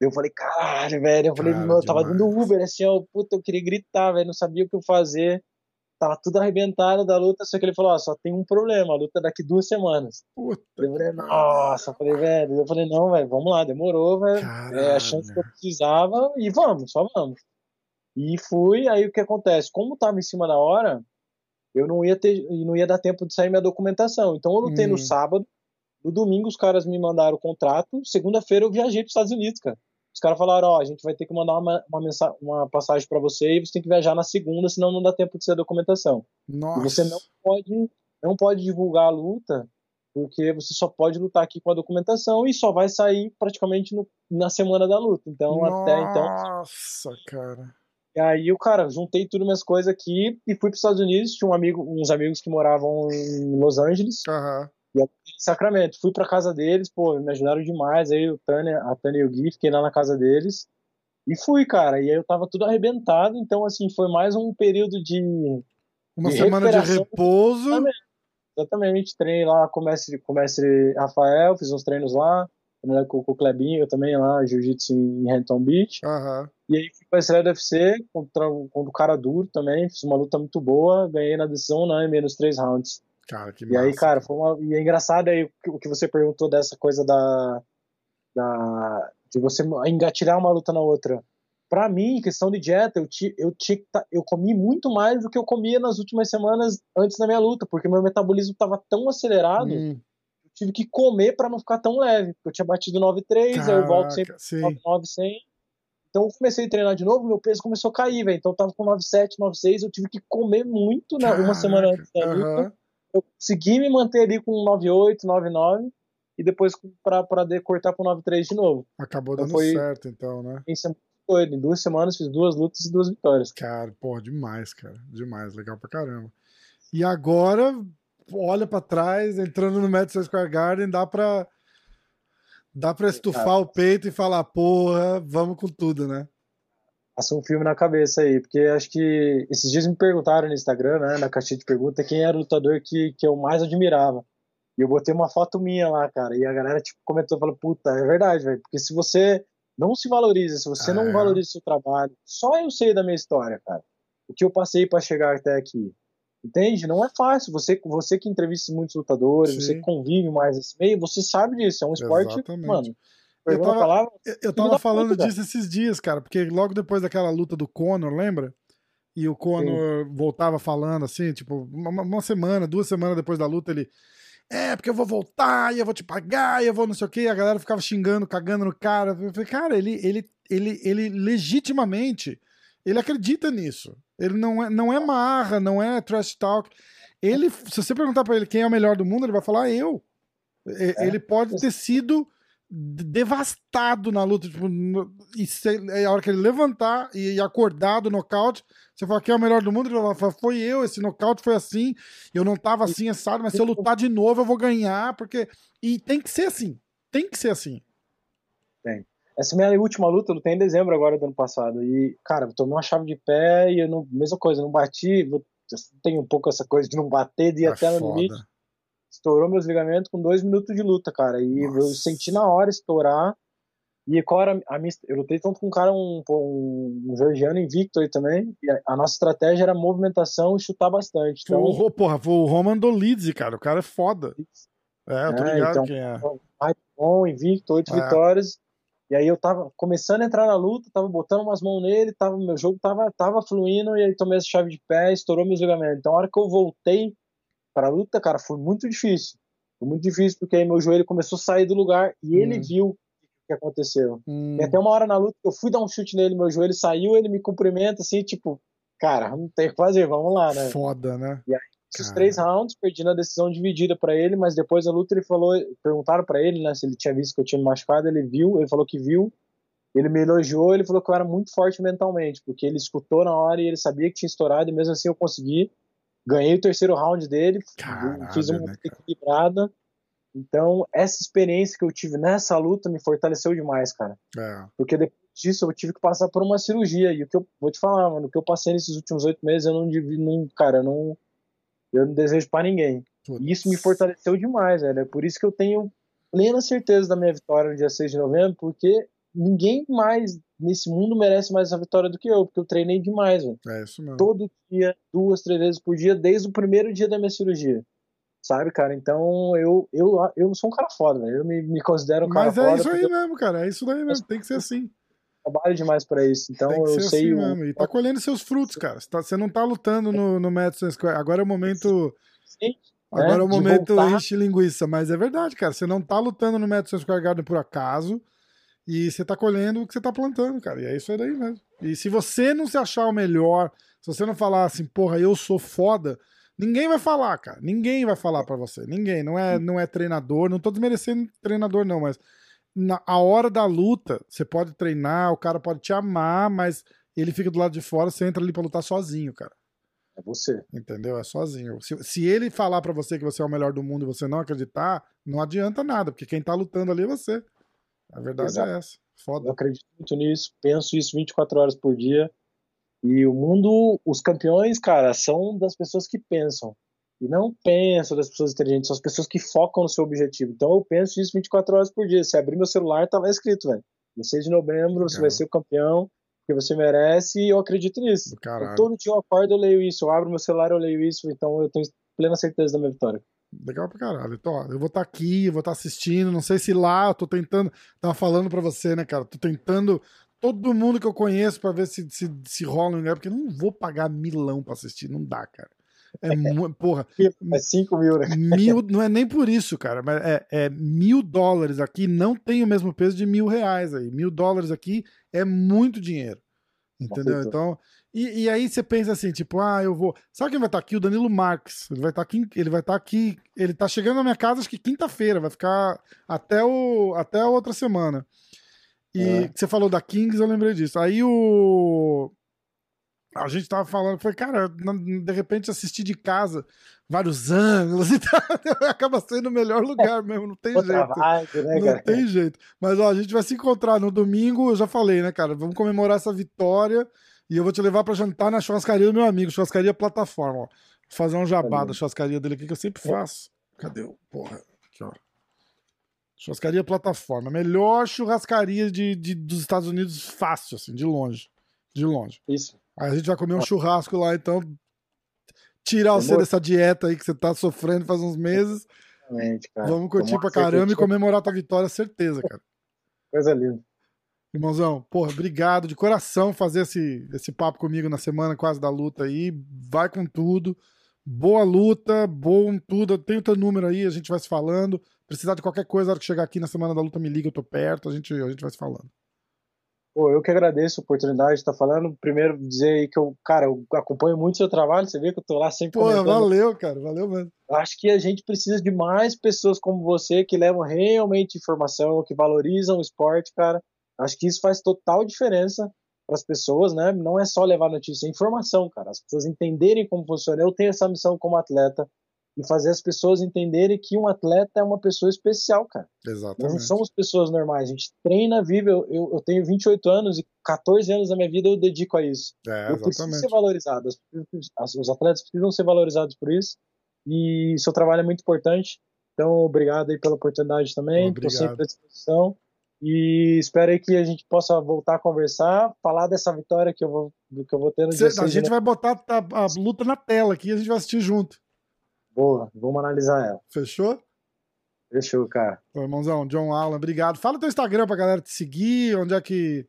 [SPEAKER 2] Eu falei, caralho, velho, eu falei, Cara, eu tava dando Uber, assim, ó, puta, eu queria gritar, velho, não sabia o que eu fazer tava tudo arrebentado da luta, só que ele falou, ó, só tem um problema, a luta é daqui duas semanas.
[SPEAKER 1] Puta.
[SPEAKER 2] Eu falei, nossa, eu falei, velho, eu falei, não, velho, vamos lá, demorou, velho, é a chance que eu precisava e vamos, só vamos. E fui, aí o que acontece, como tava em cima da hora, eu não ia ter, não ia dar tempo de sair minha documentação, então eu lutei hum. no sábado, no domingo os caras me mandaram o contrato, segunda-feira eu viajei para os Estados Unidos, cara. Os caras falaram, ó, a gente vai ter que mandar uma, uma, mensagem, uma passagem para você e você tem que viajar na segunda, senão não dá tempo de ser a documentação.
[SPEAKER 1] Nossa.
[SPEAKER 2] E você não pode, não pode divulgar a luta, porque você só pode lutar aqui com a documentação e só vai sair praticamente no, na semana da luta. Então,
[SPEAKER 1] Nossa,
[SPEAKER 2] até então.
[SPEAKER 1] Nossa, cara.
[SPEAKER 2] E aí eu, cara, juntei tudo minhas coisas aqui e fui para os Estados Unidos. Tinha um amigo, uns amigos que moravam em Los Angeles.
[SPEAKER 1] Uhum.
[SPEAKER 2] E em Sacramento. Fui pra casa deles, pô, me ajudaram demais. Aí o Tânia, a Tânia e o Gui, fiquei lá na casa deles. E fui, cara. E aí eu tava tudo arrebentado. Então, assim, foi mais um período de.
[SPEAKER 1] Uma de semana de repouso.
[SPEAKER 2] Exatamente. Exatamente. Treinei lá com o mestre, com o mestre Rafael, fiz uns treinos lá. Né, com, com o Clebinho, também lá, jiu-jitsu em Hampton Beach.
[SPEAKER 1] Aham.
[SPEAKER 2] E aí fui pra estreia do UFC contra, contra o cara duro também, fiz uma luta muito boa, ganhei na decisão unânime nos três rounds.
[SPEAKER 1] Cara, que
[SPEAKER 2] E aí,
[SPEAKER 1] massa,
[SPEAKER 2] cara, foi uma, e é engraçado aí o que- você perguntou dessa coisa da, da de você engatilhar uma luta na outra. Pra mim, em questão de dieta, eu, ti, eu, tá- eu comi muito mais do que eu comia nas últimas semanas antes da minha luta, porque meu metabolismo tava tão acelerado,
[SPEAKER 1] Hum,
[SPEAKER 2] tive que comer pra não ficar tão leve. porque Eu tinha batido 9,3, aí eu volto sempre
[SPEAKER 1] caraca, sim.
[SPEAKER 2] 9, 100. Então eu comecei a treinar de novo, meu peso começou a cair, velho. Então eu tava com 9,7, 9,6, eu tive que comer muito né, uma semana antes da luta
[SPEAKER 1] aham.
[SPEAKER 2] eu consegui me manter ali com 98, 99 e depois pra, pra de- cortar pro 93 de novo.
[SPEAKER 1] Acabou
[SPEAKER 2] Então
[SPEAKER 1] dando
[SPEAKER 2] foi-
[SPEAKER 1] certo, então, né?
[SPEAKER 2] Em duas semanas fiz duas lutas e duas vitórias.
[SPEAKER 1] Cara, porra, demais, cara. Demais, legal pra caramba. E agora, olha pra trás, entrando no Madison Square Garden, dá pra. Dá pra estufar o peito e falar, porra, vamos com tudo, né?
[SPEAKER 2] Passa um filme na cabeça aí, porque acho que esses dias me perguntaram no Instagram, né, na caixinha de pergunta, quem era o lutador que, que eu mais admirava. E eu botei uma foto minha lá, cara, e a galera tipo, comentou, falou, puta, é verdade, velho, porque se você não se valoriza, se você
[SPEAKER 1] Ah,
[SPEAKER 2] não
[SPEAKER 1] é.
[SPEAKER 2] valoriza o seu trabalho, só eu sei da minha história, cara, o que eu passei pra chegar até aqui. Entende? Não é fácil. Você, você que entrevista muitos lutadores,
[SPEAKER 1] Sim.
[SPEAKER 2] você que convive mais nesse meio, você sabe disso. É um esporte,
[SPEAKER 1] Exatamente.
[SPEAKER 2] mano.
[SPEAKER 1] Eu tava-
[SPEAKER 2] palavra,
[SPEAKER 1] Eu, tava falando disso esses dias, cara, porque logo depois daquela luta do Conor, lembra? E o Conor voltava falando assim, tipo, uma, uma semana, duas semanas depois da luta, ele. É, porque eu vou voltar e eu vou te pagar e eu vou não sei o quê. E a galera ficava xingando, cagando no cara. Eu falei, cara, ele, ele, ele, ele legitimamente, ele acredita nisso. Ele não é, não é marra, não é trash talk. Ele, se você perguntar pra ele quem é o melhor do mundo, ele vai falar eu. E-
[SPEAKER 2] É.
[SPEAKER 1] Ele pode ter sido devastado na luta. Tipo, no- e se, é a hora que ele levantar e, e acordar do nocaute, você fala quem é o melhor do mundo, ele vai falar, foi eu, esse nocaute foi assim, eu não tava assim, assado, mas se eu lutar de novo eu vou ganhar, porque. E tem que ser assim. Tem que ser assim.
[SPEAKER 2] Essa minha última luta eu lutei em dezembro agora do ano passado. E, cara, eu tomei uma chave de pé e eu não. Mesma coisa, não bati. Tem um pouco essa coisa de não bater, de ir
[SPEAKER 1] É
[SPEAKER 2] até no limite. Estourou meus ligamentos com dois minutos de luta, cara. E eu
[SPEAKER 1] Nossa.
[SPEAKER 2] senti na hora estourar. E qual era a minha. Eu lutei tanto com um cara, um, um, um georgiano invicto aí também. E a, a nossa estratégia era movimentação e chutar bastante. Então,
[SPEAKER 1] o, porra, foi o Roman Dolidze, cara. O cara é foda. É, eu tô
[SPEAKER 2] É,
[SPEAKER 1] ligado
[SPEAKER 2] então-
[SPEAKER 1] quem é.
[SPEAKER 2] mais bom, invicto, oito
[SPEAKER 1] É.
[SPEAKER 2] vitórias. E aí eu tava começando a entrar na luta, tava botando umas mãos nele, tava, meu jogo tava, tava fluindo, e aí tomei essa chave de pé, estourou meus ligamentos. Então a hora que eu voltei pra luta, cara, foi muito difícil. Foi muito difícil, porque aí meu joelho começou a sair do lugar e ele
[SPEAKER 1] Hum.
[SPEAKER 2] viu o que aconteceu.
[SPEAKER 1] Hum,
[SPEAKER 2] E até uma hora na luta, eu fui dar um chute nele, meu joelho saiu, ele me cumprimenta assim, tipo, cara, não tem o que fazer, vamos lá, né?
[SPEAKER 1] Foda, né? Cara.
[SPEAKER 2] três rounds, perdi na decisão dividida pra ele, mas depois da luta ele falou, perguntaram pra ele, né, se ele tinha visto que eu tinha me machucado, ele viu, ele falou que viu, ele me elogiou, ele falou que eu era muito forte mentalmente, porque ele escutou na hora e ele sabia que tinha estourado, e mesmo assim eu consegui, ganhei o terceiro round dele,
[SPEAKER 1] Caralho,
[SPEAKER 2] fiz uma
[SPEAKER 1] né,
[SPEAKER 2] equilibrada, então essa experiência que eu tive nessa luta me fortaleceu demais, cara.
[SPEAKER 1] É.
[SPEAKER 2] Porque depois disso eu tive que passar por uma cirurgia. E o que eu vou te falar, mano, o que eu passei nesses últimos oito meses, eu não não, cara, eu não, eu não desejo pra ninguém. E isso me fortaleceu demais, velho. É por isso que eu tenho plena certeza da minha vitória no dia 6 de novembro, porque ninguém mais nesse mundo merece mais essa vitória do que eu, porque eu treinei demais, velho.
[SPEAKER 1] É isso mesmo.
[SPEAKER 2] Todo dia, duas, três vezes por dia, desde o primeiro dia da minha cirurgia. Sabe, cara? Então eu, eu, eu sou um cara foda, velho. Eu me, me considero um cara
[SPEAKER 1] Mas é
[SPEAKER 2] foda.
[SPEAKER 1] isso aí
[SPEAKER 2] porque
[SPEAKER 1] mesmo, cara. É isso daí mesmo. Tem que ser assim.
[SPEAKER 2] Trabalho demais pra isso. Então eu sei
[SPEAKER 1] assim
[SPEAKER 2] o.
[SPEAKER 1] mesmo. E tá colhendo seus frutos, cara. Você, tá- você não tá lutando no, no Madison Square. Agora é o momento.
[SPEAKER 2] Sim,
[SPEAKER 1] Agora é o
[SPEAKER 2] de
[SPEAKER 1] momento
[SPEAKER 2] voltar.
[SPEAKER 1] enche linguiça. Mas é verdade, cara. Você não tá lutando no Madison Square Garden por acaso. E você tá colhendo o que você tá plantando, cara. E é isso aí daí mesmo. E se você não se achar o melhor, se você não falar assim, porra, eu sou foda, ninguém vai falar, cara. Ninguém vai falar pra você. Ninguém. Não é, não é treinador. Não tô desmerecendo treinador, não, mas na a hora da luta, você pode treinar, o cara pode te amar, mas ele fica do lado de fora, você entra ali pra lutar sozinho, cara.
[SPEAKER 2] É você.
[SPEAKER 1] Entendeu? É sozinho. Se, se ele falar pra você que você é o melhor do mundo e você não acreditar, não adianta nada, porque quem tá lutando ali é você. A verdade
[SPEAKER 2] Exato.
[SPEAKER 1] é essa.
[SPEAKER 2] Eu
[SPEAKER 1] Foda.
[SPEAKER 2] acredito muito nisso, penso isso 24 horas por dia. E o mundo, os campeões, cara, são das pessoas que pensam. E não penso das pessoas inteligentes, são as pessoas que focam no seu objetivo. Então eu penso isso 24 horas por dia. Se abrir meu celular, tá lá escrito, velho. 16 de novembro, você vai ser o campeão, porque você merece, e eu acredito nisso.
[SPEAKER 1] Caralho.
[SPEAKER 2] todo dia eu acordo, eu leio isso. Eu abro meu celular, eu leio isso. Então eu tenho plena certeza da minha vitória.
[SPEAKER 1] Legal pra caralho. Então, ó, eu vou estar tá aqui, eu vou estar tá assistindo. Não sei se lá eu tô tentando. Tava falando pra você, né, cara? Tô tentando todo mundo que eu conheço pra ver se, se, se rola um lugar, porque eu não vou pagar milão pra assistir. Não dá, cara. É, muito, porra.
[SPEAKER 2] É 5 mil, né?
[SPEAKER 1] Mil, não é nem por isso, cara, mas é, é mil dólares aqui não tem o mesmo peso de mil reais aí. Mil dólares aqui é muito dinheiro. Entendeu? Então, e, e, aí você pensa assim, tipo, ah, eu vou. Sabe quem vai estar aqui? O Danilo Marques. Ele vai estar aqui, ele vai estar aqui. Ele tá chegando na minha casa, acho que quinta-feira, vai ficar até, o, até a outra semana. E é. você falou da Kings, eu lembrei disso. Aí o a gente tava falando, foi cara, de repente assistir de casa vários ângulos e tal, acaba sendo o melhor lugar mesmo, não tem jeito. Vibe, né, não tem jeito. Mas ó, a gente vai se encontrar no domingo, eu já falei, né, cara? Vamos comemorar essa vitória e eu vou te levar para jantar na churrascaria do meu amigo, churrascaria plataforma, ó. Vou fazer um jabá da churrascaria dele aqui que eu sempre faço. Cadê o porra? Aqui, ó. Churrascaria plataforma, melhor churrascaria de, de, dos Estados Unidos fácil, assim, de longe. De longe.
[SPEAKER 2] Isso.
[SPEAKER 1] Aí a gente vai comer um churrasco lá, então. Tirar você dessa dieta aí que você tá sofrendo faz uns meses.
[SPEAKER 2] cara.
[SPEAKER 1] Vamos curtir pra caramba e comemorar tua vitória, certeza, cara.
[SPEAKER 2] Coisa linda.
[SPEAKER 1] Irmãozão, porra, obrigado de coração fazer esse, esse papo comigo na semana quase da luta aí. Vai com tudo. Boa luta, bom tudo. Eu tenho teu número aí, a gente vai se falando. Precisar de qualquer coisa, na hora que chegar aqui na semana da luta, me liga, eu tô perto, a gente, a gente vai se falando.
[SPEAKER 2] Pô, eu que agradeço a oportunidade de estar falando. Primeiro, dizer aí que eu, cara, eu acompanho muito o seu trabalho, você vê que eu tô lá sempre.
[SPEAKER 1] Pô, valeu, cara, valeu mesmo.
[SPEAKER 2] Acho que a gente precisa de mais pessoas como você que levam realmente informação, que valorizam o esporte, cara. Acho que isso faz total diferença para as pessoas, né? Não é só levar notícia, é informação, cara. As pessoas entenderem como funciona. Eu tenho essa missão como atleta e fazer as pessoas entenderem que um atleta é uma pessoa especial, cara.
[SPEAKER 1] Exatamente.
[SPEAKER 2] Nós não somos pessoas normais, a gente treina, vive. Eu, eu, eu, tenho 28 anos e 14 anos da minha vida eu dedico a isso.
[SPEAKER 1] É,
[SPEAKER 2] eu preciso ser valorizado. Os atletas precisam ser valorizados por isso e seu trabalho é muito importante. Então, obrigado aí pela oportunidade também. Estou sempre à disposição. E espero aí que a gente possa voltar a conversar, falar dessa vitória que eu vou, que eu vou ter no Cê,
[SPEAKER 1] dia A gente vai botar a, a, luta na tela aqui e a gente vai assistir junto.
[SPEAKER 2] Boa, vamos analisar ela.
[SPEAKER 1] Fechou?
[SPEAKER 2] Fechou, cara.
[SPEAKER 1] Ô, irmãozão, John Allen, obrigado. Fala teu Instagram pra galera te seguir, onde é que.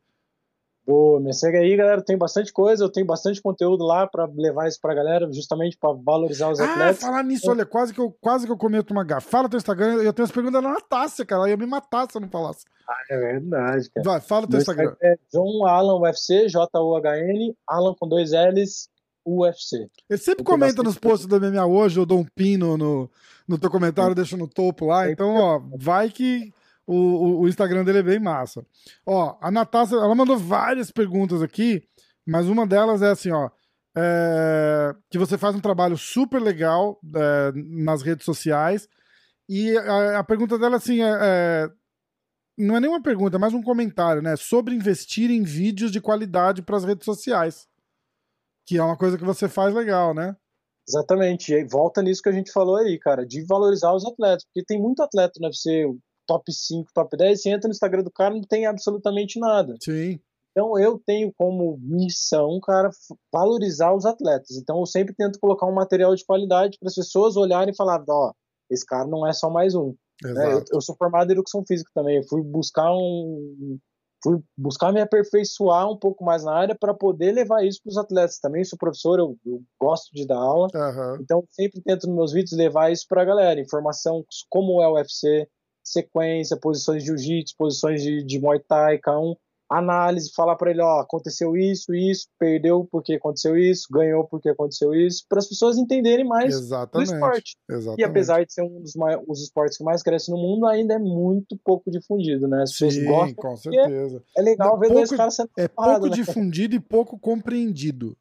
[SPEAKER 2] Boa, me segue aí, galera. Tem bastante coisa, eu tenho bastante conteúdo lá para levar isso pra galera, justamente para valorizar os ah, atletas.
[SPEAKER 1] Falar nisso, olha, quase que eu, quase que eu cometo uma gafa. Fala teu Instagram, eu tenho as perguntas da Natácia, cara. Ela ia me matar se eu não falasse.
[SPEAKER 2] Ah, é verdade, cara.
[SPEAKER 1] Vai, fala teu Instagram.
[SPEAKER 2] Instagram. É John Alan UFC, J-U-H-N, Alan com dois L's, UFC.
[SPEAKER 1] Ele sempre comenta nos posts da MMA hoje, eu dou um pino no, no teu comentário, deixa no topo lá. Então, ó, vai que o, o, o, Instagram dele é bem massa. Ó, a Natasha, ela mandou várias perguntas aqui, mas uma delas é assim, ó. É, que você faz um trabalho super legal é, nas redes sociais. E a, a pergunta dela, assim, é, é, não é nenhuma pergunta, é mais um comentário, né? Sobre investir em vídeos de qualidade para as redes sociais. Que é uma coisa que você faz legal, né?
[SPEAKER 2] Exatamente. E volta nisso que a gente falou aí, cara, de valorizar os atletas. Porque tem muito atleta no UFC, top 5, top 10, você entra no Instagram do cara não tem absolutamente nada.
[SPEAKER 1] Sim.
[SPEAKER 2] Então eu tenho como missão, cara, valorizar os atletas. Então eu sempre tento colocar um material de qualidade para as pessoas olharem e falar, ó, esse cara não é só mais um. Né? Eu, eu, sou formado em educação física também. Eu fui buscar um, fui buscar me aperfeiçoar um pouco mais na área para poder levar isso para os atletas. Também sou professor, eu, eu gosto de dar aula,
[SPEAKER 1] uhum.
[SPEAKER 2] então sempre tento nos meus vídeos levar isso para a galera, informação como é o UFC, sequência, posições de jiu-jitsu, posições de, de Muay Thai, K1, análise, falar para ele, ó, aconteceu isso, isso, perdeu porque aconteceu isso, ganhou porque aconteceu isso, para as pessoas entenderem mais
[SPEAKER 1] Exatamente.
[SPEAKER 2] do esporte.
[SPEAKER 1] Exatamente.
[SPEAKER 2] E apesar de ser um dos maiores, os esportes que mais crescem no mundo, ainda é muito pouco difundido, né? As pessoas
[SPEAKER 1] Sim,
[SPEAKER 2] gostam.
[SPEAKER 1] com certeza.
[SPEAKER 2] É legal ver dois caras sendo
[SPEAKER 1] É pouco né? difundido e pouco compreendido,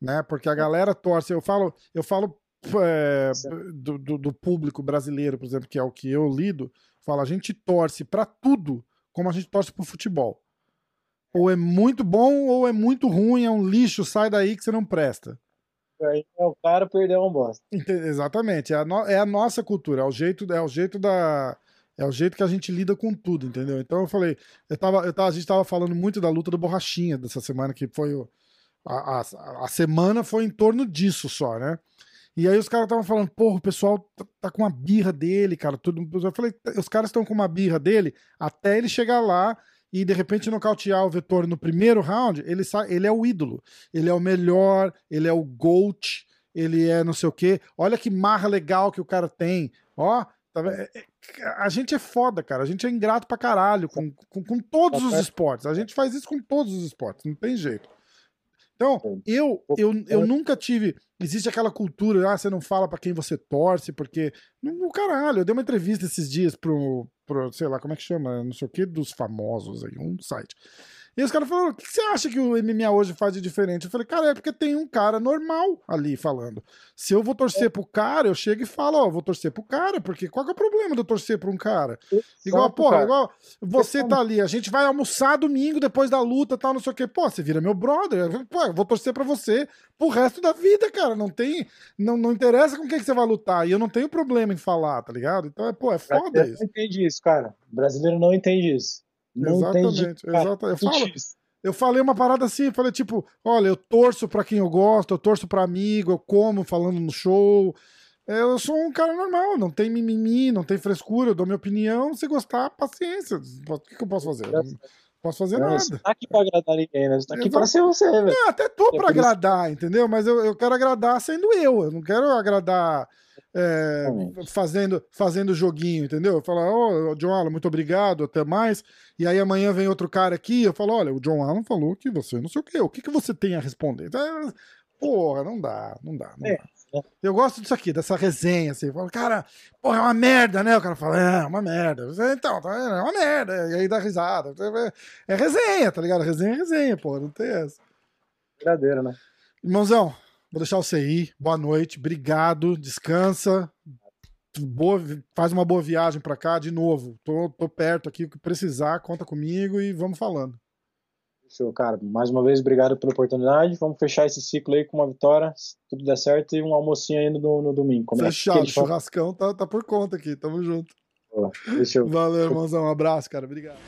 [SPEAKER 1] né? Porque a galera torce. Eu falo, eu falo é, do, do, do público brasileiro, por exemplo, que é o que eu lido, fala, a gente torce para tudo como a gente torce pro futebol. Ou é muito bom ou é muito ruim, é um lixo, sai daí que você não presta.
[SPEAKER 2] Aí é o cara perdeu um bosta.
[SPEAKER 1] Exatamente, é a, no, é a nossa cultura, é o jeito, é o jeito da. É o jeito que a gente lida com tudo, entendeu? Então eu falei, eu tava, eu tava, a gente tava falando muito da luta do Borrachinha dessa semana, que foi o, a, a, a semana foi em torno disso só, né? E aí os caras estavam falando, porra, o pessoal tá, tá, com uma birra dele, cara. Tudo. Eu falei, os caras estão com uma birra dele até ele chegar lá e de repente nocautear o Vettori no primeiro round, ele, ele é o ídolo. Ele é o melhor, ele é o GOAT, ele é não sei o quê. Olha que marra legal que o cara tem. Ó, tá é, é, a gente é foda, cara. A gente é ingrato pra caralho com, com, com todos os esportes. A gente faz isso com todos os esportes, não tem jeito. Então, eu, eu, eu nunca tive. Existe aquela cultura, ah, você não fala para quem você torce, porque. No caralho, eu dei uma entrevista esses dias pro, sei lá, como é que chama? Não sei o que, dos famosos aí, um site. E os caras falaram: o que você acha que o MMA hoje faz de diferente? Eu falei, cara, é porque tem um cara normal ali falando. Se eu vou torcer pro cara, eu chego e falo, ó, vou torcer pro cara, porque qual que é o problema de eu torcer pra um cara? Igual, porra, igual você tá ali, a gente vai almoçar domingo depois da luta tal, não sei o que. Pô, você vira meu brother. Pô, eu vou torcer pra você pro resto da vida, cara. Não tem. Não, não interessa com quem que você vai lutar. E eu não tenho problema em falar, tá ligado? Então, é, pô, é foda isso.
[SPEAKER 2] Não entende isso, cara. O brasileiro não entende isso. Não
[SPEAKER 1] exatamente,
[SPEAKER 2] entendi,
[SPEAKER 1] exatamente. Eu, falo, eu falei uma parada assim, falei tipo, olha, eu torço pra quem eu gosto, eu torço pra amigo, eu como falando no show. É, eu sou um cara normal, não tem mimimi, não tem frescura, eu dou minha opinião, se gostar, paciência. O que, que eu posso fazer? Não posso fazer não, nada. Você
[SPEAKER 2] tá aqui pra agradar ninguém, né? Você tá aqui Exato. pra ser você, velho.
[SPEAKER 1] Não, até tô é pra agradar, isso. entendeu? Mas eu, eu quero agradar sendo eu, eu não quero agradar é, fazendo, fazendo joguinho, entendeu? Eu falo, ô, oh, John Allen, muito obrigado, até mais. E aí amanhã vem outro cara aqui, eu falo, olha, o John Allen falou que você não sei o quê, o que, que você tem a responder? É, porra, não dá, não dá, não é. dá. Eu gosto disso aqui, dessa resenha, assim. Falo, cara, porra, é uma merda, né? O cara fala, é, é uma merda. Então, tá é uma merda. E aí dá risada. É resenha, tá ligado? Resenha é resenha, porra, não tem essa.
[SPEAKER 2] Verdadeira, né?
[SPEAKER 1] Irmãozão, Vou deixar você ir. Boa noite, obrigado, descansa. Boa, faz uma boa viagem para cá de novo. Tô, tô perto aqui, o que precisar, conta comigo e vamos falando.
[SPEAKER 2] Show, cara. Mais uma vez, obrigado pela oportunidade. Vamos fechar esse ciclo aí com uma vitória, se tudo der certo, e um almocinho ainda no, no domingo.
[SPEAKER 1] Como é Fechado, é churrascão tá, tá por conta aqui. Tamo junto.
[SPEAKER 2] Boa,
[SPEAKER 1] Valeu, irmãozão. Um abraço, cara. Obrigado.